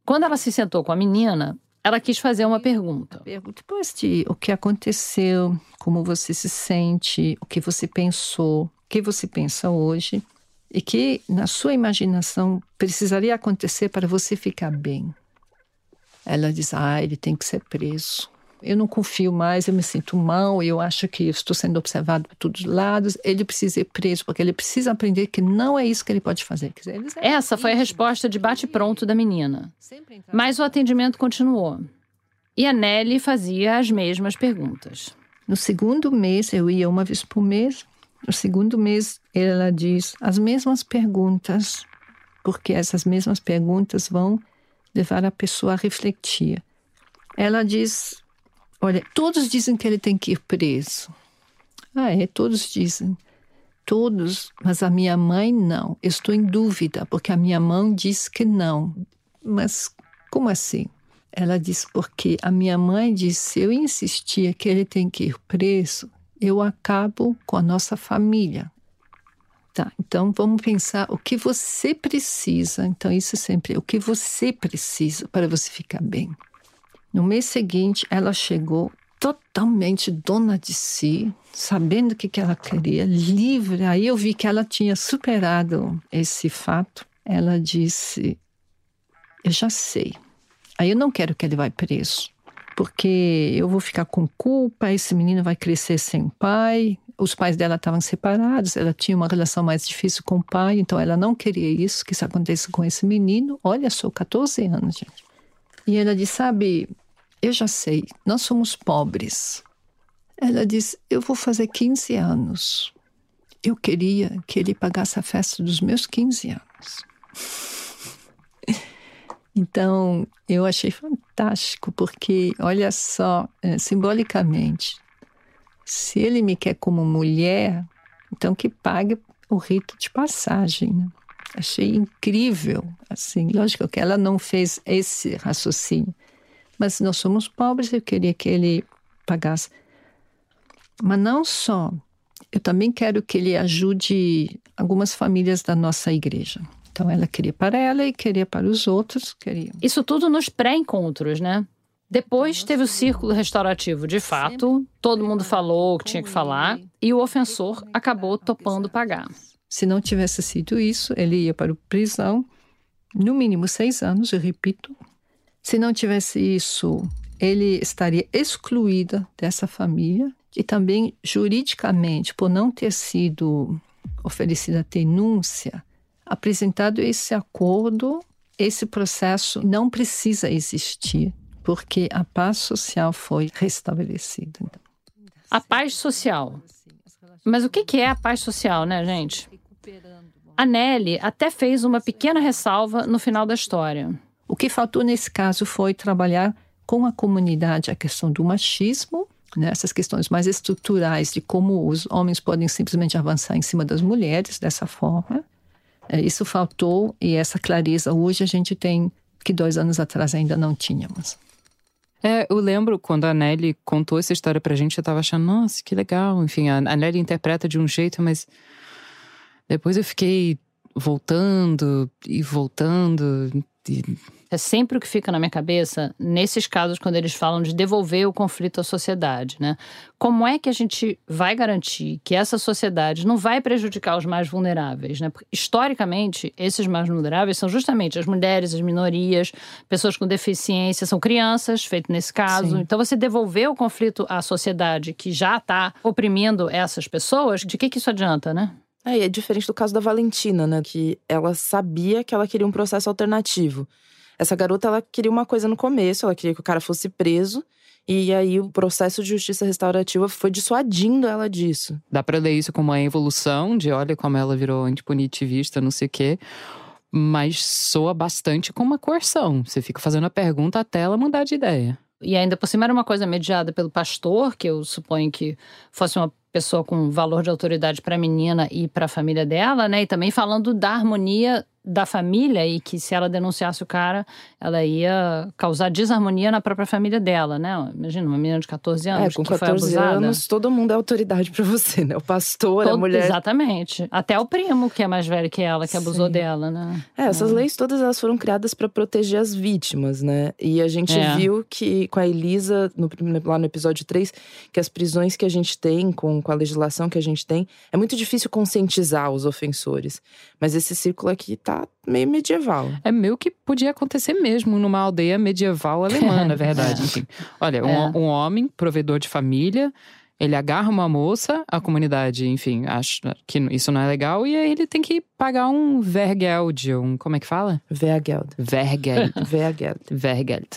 Quando ela se sentou com a menina, ela quis fazer uma pergunta. Depois de o que aconteceu, como você se sente, o que você pensou, o que você pensa hoje, e que na sua imaginação precisaria acontecer para você ficar bem. Ela diz: ah, ele tem que ser preso. Eu não confio mais, eu me sinto mal, eu acho que estou sendo observado por todos os lados. Ele precisa ser preso, porque ele precisa aprender que não é isso que ele pode fazer. Dizer, Essa foi a resposta de bate-pronto da menina. Mas o atendimento continuou. E a Nelly fazia as mesmas perguntas. No segundo mês, eu ia uma vez por mês. No segundo mês, ela diz as mesmas perguntas, porque essas mesmas perguntas vão levar a pessoa a refletir. Ela diz: Olha, todos dizem que ele tem que ir preso. Ah, é, todos dizem. Todos, mas a minha mãe não. Estou em dúvida, porque a minha mãe diz que não. Mas como assim? Ela diz porque a minha mãe disse: se eu insistir que ele tem que ir preso, eu acabo com a nossa família. Tá, então vamos pensar o que você precisa. Então, isso sempre, o que você precisa para você ficar bem. No mês seguinte, ela chegou totalmente dona de si, sabendo o que, que ela queria, livre. Aí eu vi que ela tinha superado esse fato. Ela disse: Eu já sei. Aí eu não quero que ele vá preso. porque eu vou ficar com culpa, esse menino vai crescer sem pai. Os pais dela estavam separados, ela tinha uma relação mais difícil com o pai, então ela não queria isso, que isso aconteça com esse menino. Olha só, 14 anos, gente. E ela disse: Sabe, eu já sei, nós somos pobres. Ela disse: Eu vou fazer 15 anos. Eu queria que ele pagasse a festa dos meus 15 anos. Então, eu achei fantástico, porque, olha só, é, simbolicamente, se ele me quer como mulher, então que pague o rito de passagem. Né? Achei incrível, assim, lógico que ela não fez esse raciocínio, mas nós somos pobres, eu queria que ele pagasse. Mas não só, eu também quero que ele ajude algumas famílias da nossa igreja. Então ela queria para ela e queria para os outros. Queria. Isso tudo nos pré-encontros, né? Depois teve o círculo restaurativo. De fato, todo mundo falou o que tinha que falar e o ofensor acabou topando pagar. Se não tivesse sido isso, ele ia para a prisão, no mínimo seis anos, eu repito. Se não tivesse isso, ele estaria excluído dessa família e também juridicamente, por não ter sido oferecida denúncia, apresentado esse acordo, esse processo não precisa existir, porque a paz social foi restabelecida. A paz social. Mas o que é a paz social, né, gente? A Nelly até fez uma pequena ressalva no final da história. O que faltou nesse caso foi trabalhar com a comunidade a questão do machismo, né, essas questões mais estruturais de como os homens podem simplesmente avançar em cima das mulheres dessa forma, é, isso faltou e essa clareza hoje a gente tem que dois anos atrás ainda não tínhamos. É, eu lembro quando a Nelly contou essa história pra gente, eu tava achando, nossa, que legal. Enfim, a, a Nelly interpreta de um jeito, mas depois eu fiquei voltando e voltando. E é sempre o que fica na minha cabeça nesses casos quando eles falam de devolver o conflito à sociedade, né? Como é que a gente vai garantir que essa sociedade não vai prejudicar os mais vulneráveis, né? Porque, historicamente, esses mais vulneráveis são justamente as mulheres, as minorias, pessoas com deficiência, são crianças, feito nesse caso. Sim. Então, você devolver o conflito à sociedade que já está oprimindo essas pessoas, de que, que isso adianta, né? É, é diferente do caso da Valentina, né? Que ela sabia que ela queria um processo alternativo. Essa garota, ela queria uma coisa no começo, ela queria que o cara fosse preso. E aí o processo de justiça restaurativa foi dissuadindo ela disso. Dá pra ler isso como uma evolução de olha como ela virou antipunitivista, não sei o quê. Mas soa bastante como uma coerção. Você fica fazendo a pergunta até ela mudar de ideia. E ainda por cima era uma coisa mediada pelo pastor, que eu suponho que fosse uma pessoa com valor de autoridade para a menina e para a família dela, né? E também falando da harmonia da família e que se ela denunciasse o cara, ela ia causar desarmonia na própria família dela, né? Imagina, uma menina de 14 anos é, com que 14 foi abusada. anos, todo mundo é autoridade para você, né? O pastor, todo, a mulher. Exatamente. Até o primo, que é mais velho que ela, que abusou dela, né? É, essas é. leis todas elas foram criadas para proteger as vítimas, né? E a gente é. viu que com a Elisa, no, lá no episódio 3, que as prisões que a gente tem, com, com a legislação que a gente tem, é muito difícil conscientizar os ofensores. Mas esse círculo aqui tá meio medieval. É meio que podia acontecer mesmo numa aldeia medieval alemã, na verdade. É. Enfim, olha, é. um, um homem, provedor de família, ele agarra uma moça, a comunidade, enfim, acha que isso não é legal, e aí ele tem que pagar um Vergeld, um. Como é que fala? Vergeld. Vergeld. Vergeld. Vergeld.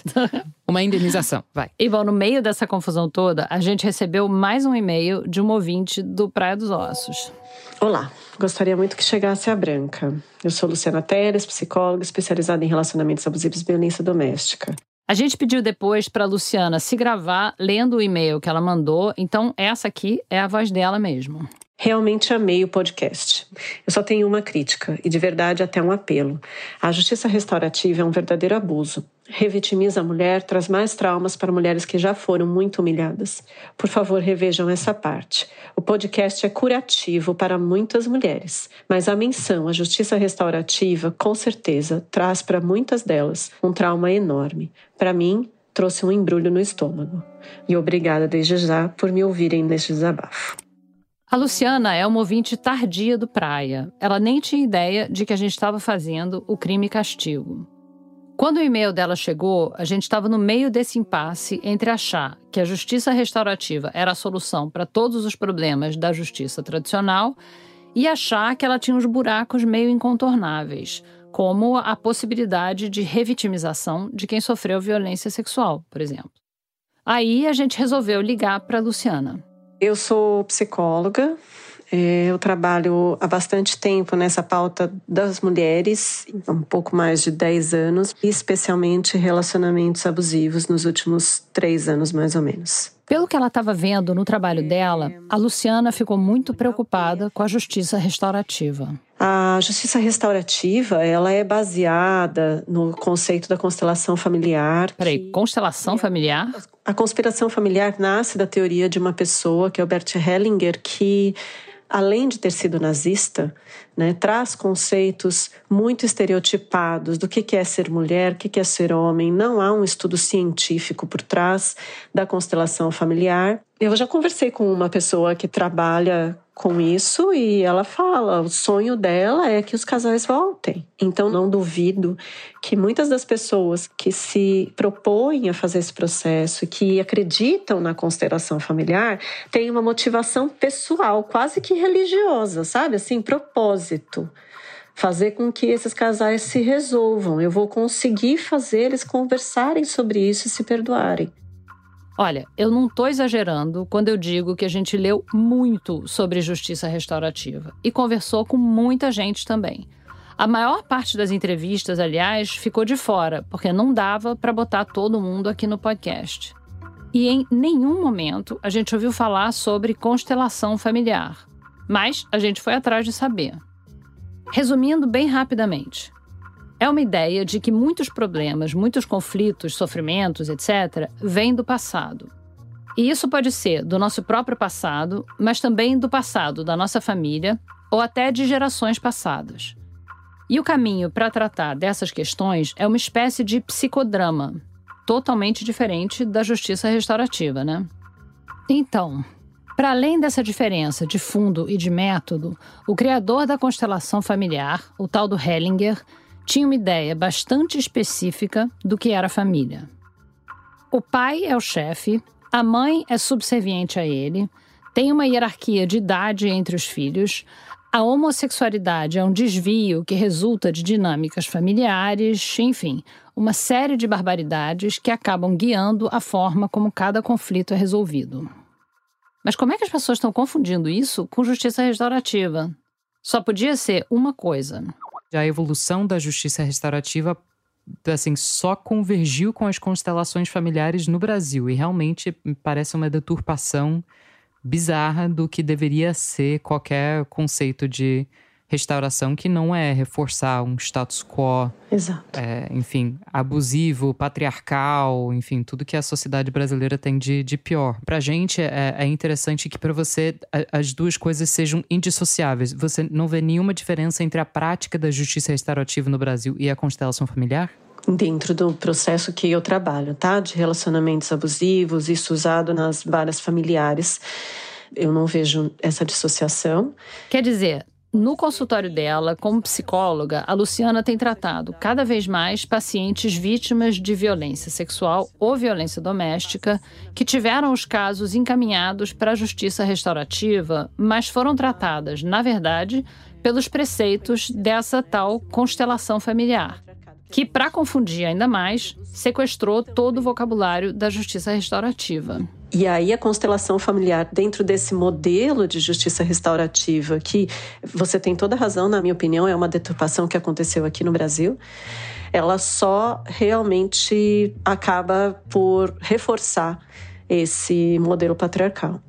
Uma indenização, vai. E bom, no meio dessa confusão toda, a gente recebeu mais um e-mail de um ouvinte do Praia dos Ossos. Olá, gostaria muito que chegasse a Branca. Eu sou Luciana Teres, psicóloga especializada em relacionamentos abusivos e violência doméstica. A gente pediu depois para Luciana se gravar lendo o e-mail que ela mandou, então essa aqui é a voz dela mesmo. Realmente amei o podcast. Eu só tenho uma crítica, e de verdade até um apelo. A justiça restaurativa é um verdadeiro abuso. Revitimiza a mulher, traz mais traumas para mulheres que já foram muito humilhadas. Por favor, revejam essa parte. O podcast é curativo para muitas mulheres, mas a menção à justiça restaurativa, com certeza, traz para muitas delas um trauma enorme. Para mim, trouxe um embrulho no estômago. E obrigada desde já por me ouvirem neste desabafo. A Luciana é uma ouvinte tardia do Praia. Ela nem tinha ideia de que a gente estava fazendo o crime castigo. Quando o e-mail dela chegou, a gente estava no meio desse impasse entre achar que a justiça restaurativa era a solução para todos os problemas da justiça tradicional e achar que ela tinha uns buracos meio incontornáveis, como a possibilidade de revitimização de quem sofreu violência sexual, por exemplo. Aí a gente resolveu ligar para Luciana. Eu sou psicóloga, é, eu trabalho há bastante tempo nessa pauta das mulheres, um pouco mais de 10 anos, especialmente relacionamentos abusivos nos últimos três anos, mais ou menos. Pelo que ela estava vendo no trabalho dela, a Luciana ficou muito preocupada com a justiça restaurativa. A justiça restaurativa, ela é baseada no conceito da constelação familiar. Peraí, constelação familiar? A conspiração familiar nasce da teoria de uma pessoa, que é o Bert Hellinger, que além de ter sido nazista, né, traz conceitos muito estereotipados do que é ser mulher, o que é ser homem. Não há um estudo científico por trás da constelação familiar. Eu já conversei com uma pessoa que trabalha com isso e ela fala: o sonho dela é que os casais voltem. Então, não duvido que muitas das pessoas que se propõem a fazer esse processo que acreditam na constelação familiar têm uma motivação pessoal, quase que religiosa, sabe? Assim, propósito fazer com que esses casais se resolvam. Eu vou conseguir fazer eles conversarem sobre isso e se perdoarem. Olha, eu não estou exagerando quando eu digo que a gente leu muito sobre justiça restaurativa e conversou com muita gente também. A maior parte das entrevistas, aliás, ficou de fora, porque não dava para botar todo mundo aqui no podcast. E em nenhum momento a gente ouviu falar sobre constelação familiar. Mas a gente foi atrás de saber. Resumindo bem rapidamente, é uma ideia de que muitos problemas, muitos conflitos, sofrimentos, etc., vêm do passado. E isso pode ser do nosso próprio passado, mas também do passado da nossa família ou até de gerações passadas. E o caminho para tratar dessas questões é uma espécie de psicodrama, totalmente diferente da justiça restaurativa, né? Então, para além dessa diferença de fundo e de método, o criador da constelação familiar, o tal do Hellinger, tinha uma ideia bastante específica do que era família. O pai é o chefe, a mãe é subserviente a ele, tem uma hierarquia de idade entre os filhos, a homossexualidade é um desvio que resulta de dinâmicas familiares, enfim, uma série de barbaridades que acabam guiando a forma como cada conflito é resolvido. Mas como é que as pessoas estão confundindo isso com justiça restaurativa? Só podia ser uma coisa a evolução da justiça restaurativa assim, só convergiu com as constelações familiares no Brasil. E realmente parece uma deturpação bizarra do que deveria ser qualquer conceito de restauração que não é reforçar um status quo, Exato. É, enfim, abusivo, patriarcal, enfim, tudo que a sociedade brasileira tem de, de pior. Pra gente é, é interessante que para você a, as duas coisas sejam indissociáveis. Você não vê nenhuma diferença entre a prática da justiça restaurativa no Brasil e a constelação familiar? dentro do processo que eu trabalho, tá? De relacionamentos abusivos, isso usado nas varas familiares. Eu não vejo essa dissociação. Quer dizer, no consultório dela, como psicóloga, a Luciana tem tratado cada vez mais pacientes vítimas de violência sexual ou violência doméstica que tiveram os casos encaminhados para a justiça restaurativa, mas foram tratadas, na verdade, pelos preceitos dessa tal constelação familiar, que, para confundir ainda mais, sequestrou todo o vocabulário da justiça restaurativa. E aí a constelação familiar dentro desse modelo de justiça restaurativa, que você tem toda razão, na minha opinião, é uma deturpação que aconteceu aqui no Brasil, ela só realmente acaba por reforçar esse modelo patriarcal.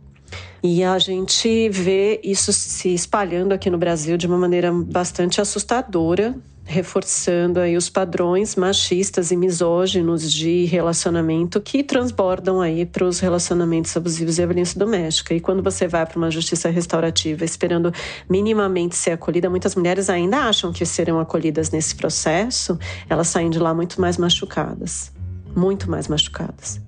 E a gente vê isso se espalhando aqui no Brasil de uma maneira bastante assustadora, reforçando aí os padrões machistas e misóginos de relacionamento que transbordam aí para os relacionamentos abusivos e a violência doméstica. E quando você vai para uma justiça restaurativa esperando minimamente ser acolhida, muitas mulheres ainda acham que serão acolhidas nesse processo, elas saem de lá muito mais machucadas, muito mais machucadas.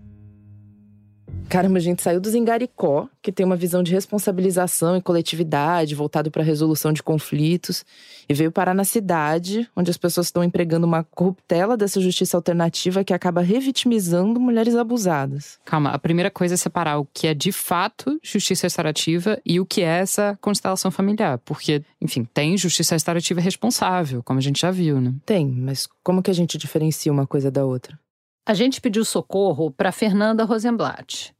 Caramba, a gente saiu do Zingaricó, que tem uma visão de responsabilização e coletividade voltado para a resolução de conflitos, e veio parar na cidade, onde as pessoas estão empregando uma corruptela dessa justiça alternativa que acaba revitimizando mulheres abusadas. Calma, a primeira coisa é separar o que é de fato justiça restaurativa e o que é essa constelação familiar. Porque, enfim, tem justiça restaurativa responsável, como a gente já viu, né? Tem, mas como que a gente diferencia uma coisa da outra? A gente pediu socorro para Fernanda Rosenblatt.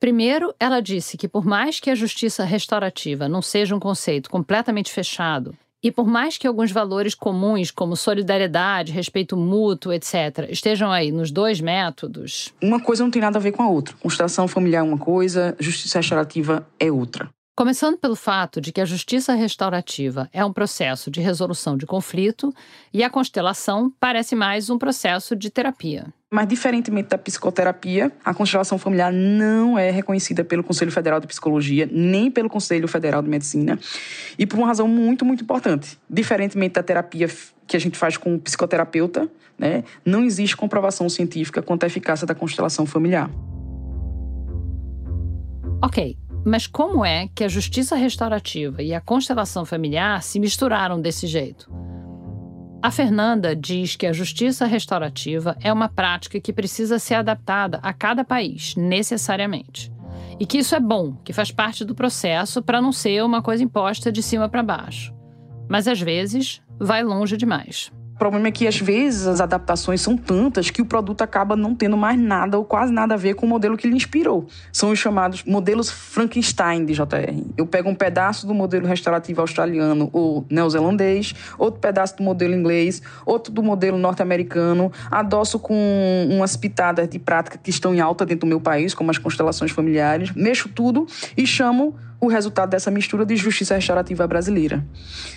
Primeiro, ela disse que por mais que a justiça restaurativa não seja um conceito completamente fechado, e por mais que alguns valores comuns, como solidariedade, respeito mútuo, etc., estejam aí nos dois métodos. Uma coisa não tem nada a ver com a outra. Constelação familiar é uma coisa, justiça restaurativa é outra. Começando pelo fato de que a justiça restaurativa é um processo de resolução de conflito e a constelação parece mais um processo de terapia. Mas, diferentemente da psicoterapia, a constelação familiar não é reconhecida pelo Conselho Federal de Psicologia, nem pelo Conselho Federal de Medicina, e por uma razão muito, muito importante. Diferentemente da terapia que a gente faz com o psicoterapeuta, né, não existe comprovação científica quanto à eficácia da constelação familiar. Ok, mas como é que a justiça restaurativa e a constelação familiar se misturaram desse jeito? A Fernanda diz que a justiça restaurativa é uma prática que precisa ser adaptada a cada país, necessariamente. E que isso é bom, que faz parte do processo para não ser uma coisa imposta de cima para baixo. Mas às vezes vai longe demais. O problema é que, às vezes, as adaptações são tantas que o produto acaba não tendo mais nada ou quase nada a ver com o modelo que lhe inspirou. São os chamados modelos Frankenstein de JR. Eu pego um pedaço do modelo restaurativo australiano ou neozelandês, outro pedaço do modelo inglês, outro do modelo norte-americano, adoço com umas pitadas de prática que estão em alta dentro do meu país, como as constelações familiares, mexo tudo e chamo o resultado dessa mistura de justiça restaurativa brasileira.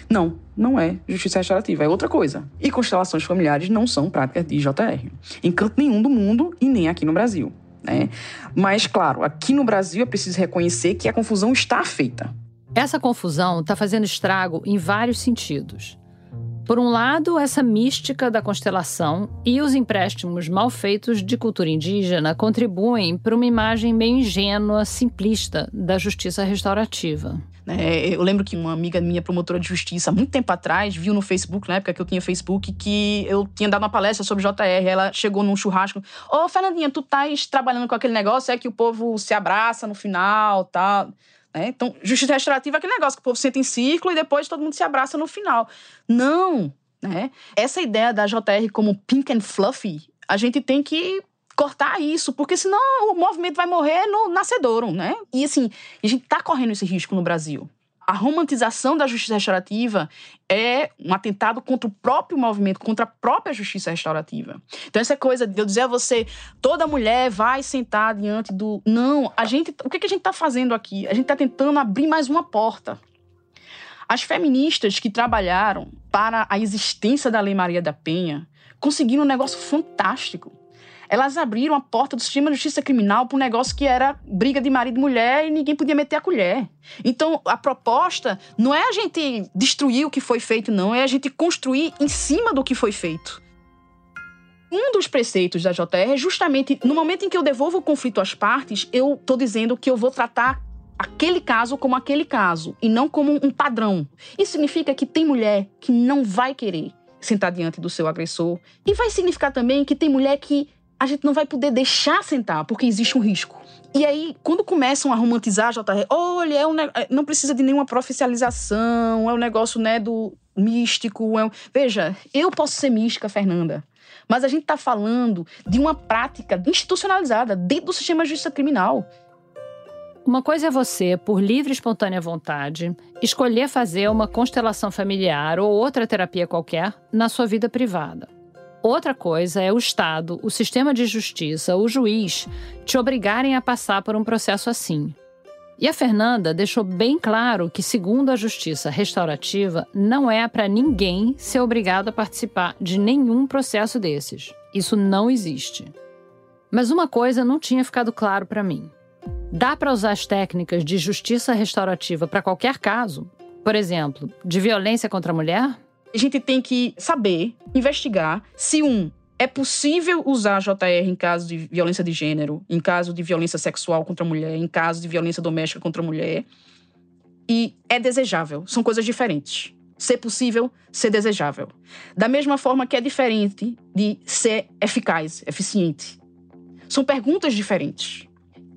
Não, não é justiça restaurativa, é outra coisa. E constelações familiares não são práticas de JR, em canto nenhum do mundo e nem aqui no Brasil. Né? Mas, claro, aqui no Brasil é preciso reconhecer que a confusão está feita. Essa confusão está fazendo estrago em vários sentidos. Por um lado, essa mística da constelação e os empréstimos mal feitos de cultura indígena contribuem para uma imagem meio ingênua, simplista da justiça restaurativa. É, eu lembro que uma amiga minha, promotora de justiça, muito tempo atrás, viu no Facebook, na época que eu tinha Facebook, que eu tinha dado uma palestra sobre JR. Ela chegou num churrasco. Ô, oh, Fernandinha, tu estás trabalhando com aquele negócio, é que o povo se abraça no final, tal. Tá? Né? Então, justiça restaurativa é aquele negócio que o povo senta em círculo e depois todo mundo se abraça no final. Não! Né? Essa ideia da JR como pink and fluffy, a gente tem que cortar isso, porque senão o movimento vai morrer no nascedouro, né? E assim, a gente está correndo esse risco no Brasil a romantização da justiça restaurativa é um atentado contra o próprio movimento, contra a própria justiça restaurativa. Então, essa coisa de eu dizer a você, toda mulher vai sentar diante do. Não, a gente. O que, que a gente está fazendo aqui? A gente está tentando abrir mais uma porta. As feministas que trabalharam para a existência da Lei Maria da Penha conseguiram um negócio fantástico elas abriram a porta do sistema de justiça criminal para um negócio que era briga de marido e mulher e ninguém podia meter a colher. Então, a proposta não é a gente destruir o que foi feito, não, é a gente construir em cima do que foi feito. Um dos preceitos da JR é justamente no momento em que eu devolvo o conflito às partes, eu estou dizendo que eu vou tratar aquele caso como aquele caso e não como um padrão. Isso significa que tem mulher que não vai querer sentar diante do seu agressor e vai significar também que tem mulher que a gente não vai poder deixar sentar, porque existe um risco. E aí, quando começam a romantizar a JR, olha, é um, é, não precisa de nenhuma profissionalização, é um negócio né, do místico. É um... Veja, eu posso ser mística, Fernanda, mas a gente está falando de uma prática institucionalizada dentro do sistema de justiça criminal. Uma coisa é você, por livre e espontânea vontade, escolher fazer uma constelação familiar ou outra terapia qualquer na sua vida privada. Outra coisa é o Estado, o sistema de justiça, o juiz te obrigarem a passar por um processo assim. E a Fernanda deixou bem claro que, segundo a justiça restaurativa, não é para ninguém ser obrigado a participar de nenhum processo desses. Isso não existe. Mas uma coisa não tinha ficado claro para mim. Dá para usar as técnicas de justiça restaurativa para qualquer caso? Por exemplo, de violência contra a mulher? A gente tem que saber, investigar se um É possível usar a JR em caso de violência de gênero, em caso de violência sexual contra a mulher, em caso de violência doméstica contra a mulher. E é desejável. São coisas diferentes. Ser possível, ser desejável. Da mesma forma que é diferente de ser eficaz, eficiente. São perguntas diferentes.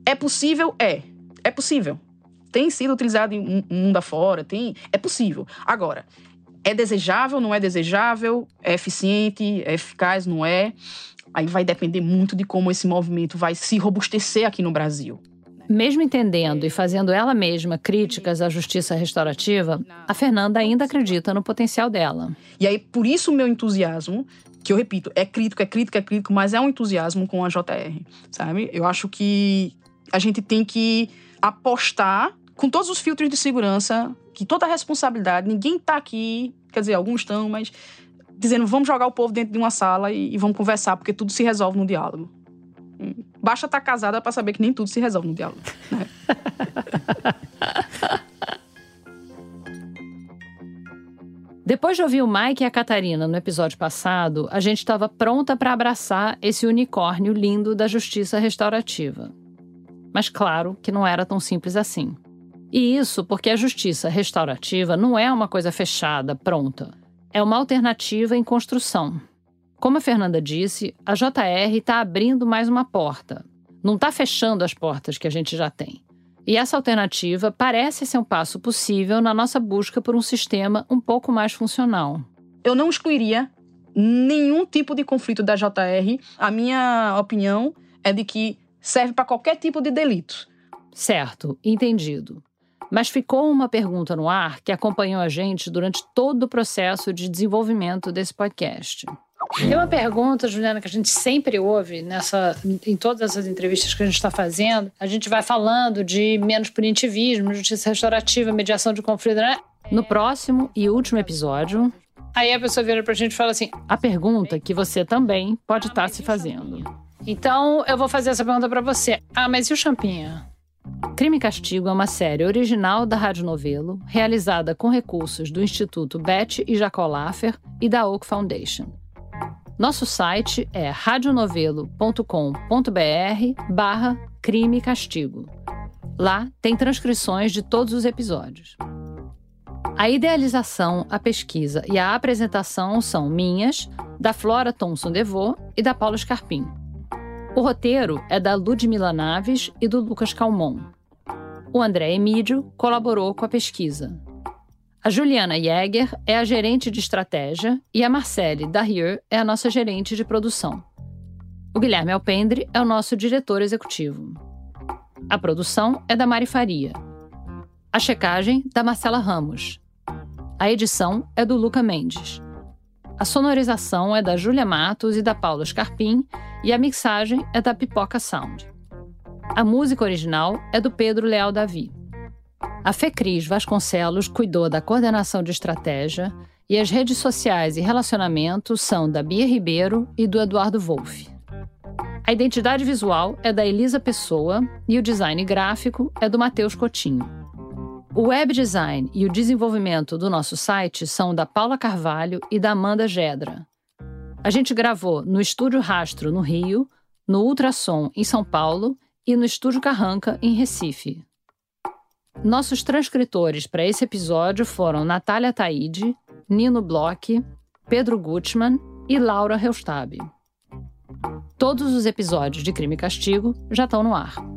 É possível? É. É possível. Tem sido utilizado em mundo afora, tem. É possível. Agora, é desejável, não é desejável? É eficiente, é eficaz, não é? Aí vai depender muito de como esse movimento vai se robustecer aqui no Brasil. Mesmo entendendo e fazendo ela mesma críticas à justiça restaurativa, a Fernanda ainda acredita no potencial dela. E aí, por isso o meu entusiasmo, que eu repito, é crítico, é crítico, é crítico, mas é um entusiasmo com a JR, sabe? Eu acho que a gente tem que apostar com todos os filtros de segurança, que toda a responsabilidade, ninguém está aqui, quer dizer, alguns estão, mas dizendo vamos jogar o povo dentro de uma sala e, e vamos conversar, porque tudo se resolve no diálogo. Hum, basta estar tá casada para saber que nem tudo se resolve no diálogo. Né? Depois de ouvir o Mike e a Catarina no episódio passado, a gente estava pronta para abraçar esse unicórnio lindo da justiça restaurativa. Mas claro que não era tão simples assim. E isso porque a justiça restaurativa não é uma coisa fechada, pronta. É uma alternativa em construção. Como a Fernanda disse, a JR está abrindo mais uma porta. Não está fechando as portas que a gente já tem. E essa alternativa parece ser um passo possível na nossa busca por um sistema um pouco mais funcional. Eu não excluiria nenhum tipo de conflito da JR. A minha opinião é de que serve para qualquer tipo de delito. Certo, entendido. Mas ficou uma pergunta no ar que acompanhou a gente durante todo o processo de desenvolvimento desse podcast. Tem uma pergunta, Juliana, que a gente sempre ouve nessa, em todas essas entrevistas que a gente está fazendo. A gente vai falando de menos punitivismo, justiça restaurativa, mediação de conflito. Né? No próximo e último episódio, aí a pessoa vira para a gente e fala assim: a pergunta que você também pode estar tá se fazendo. Então eu vou fazer essa pergunta para você. Ah, mas e o Champinha? Crime e Castigo é uma série original da Rádio Novelo, realizada com recursos do Instituto Beth e Jacó Laffer e da Oak Foundation. Nosso site é radionovelo.com.br barra Crime e Castigo. Lá tem transcrições de todos os episódios. A idealização, a pesquisa e a apresentação são minhas, da Flora Thomson Devô e da Paula Scarpim. O roteiro é da Ludmila Naves e do Lucas Calmon. O André Emídio colaborou com a pesquisa. A Juliana Jäger é a gerente de estratégia e a Marcele Darrieux é a nossa gerente de produção. O Guilherme Alpendre é o nosso diretor executivo. A produção é da Mari Faria. A checagem, da Marcela Ramos. A edição é do Luca Mendes. A sonorização é da Júlia Matos e da Paula Scarpim e a mixagem é da Pipoca Sound. A música original é do Pedro Leal Davi. A Fecris Vasconcelos cuidou da coordenação de estratégia e as redes sociais e relacionamentos são da Bia Ribeiro e do Eduardo Wolff. A identidade visual é da Elisa Pessoa e o design gráfico é do Matheus Cotinho. O web design e o desenvolvimento do nosso site são da Paula Carvalho e da Amanda Gedra. A gente gravou no Estúdio Rastro, no Rio, no Ultrassom, em São Paulo, e no Estúdio Carranca, em Recife. Nossos transcritores para esse episódio foram Natália Taide, Nino Bloch, Pedro Gutmann e Laura Reustab. Todos os episódios de Crime e Castigo já estão no ar.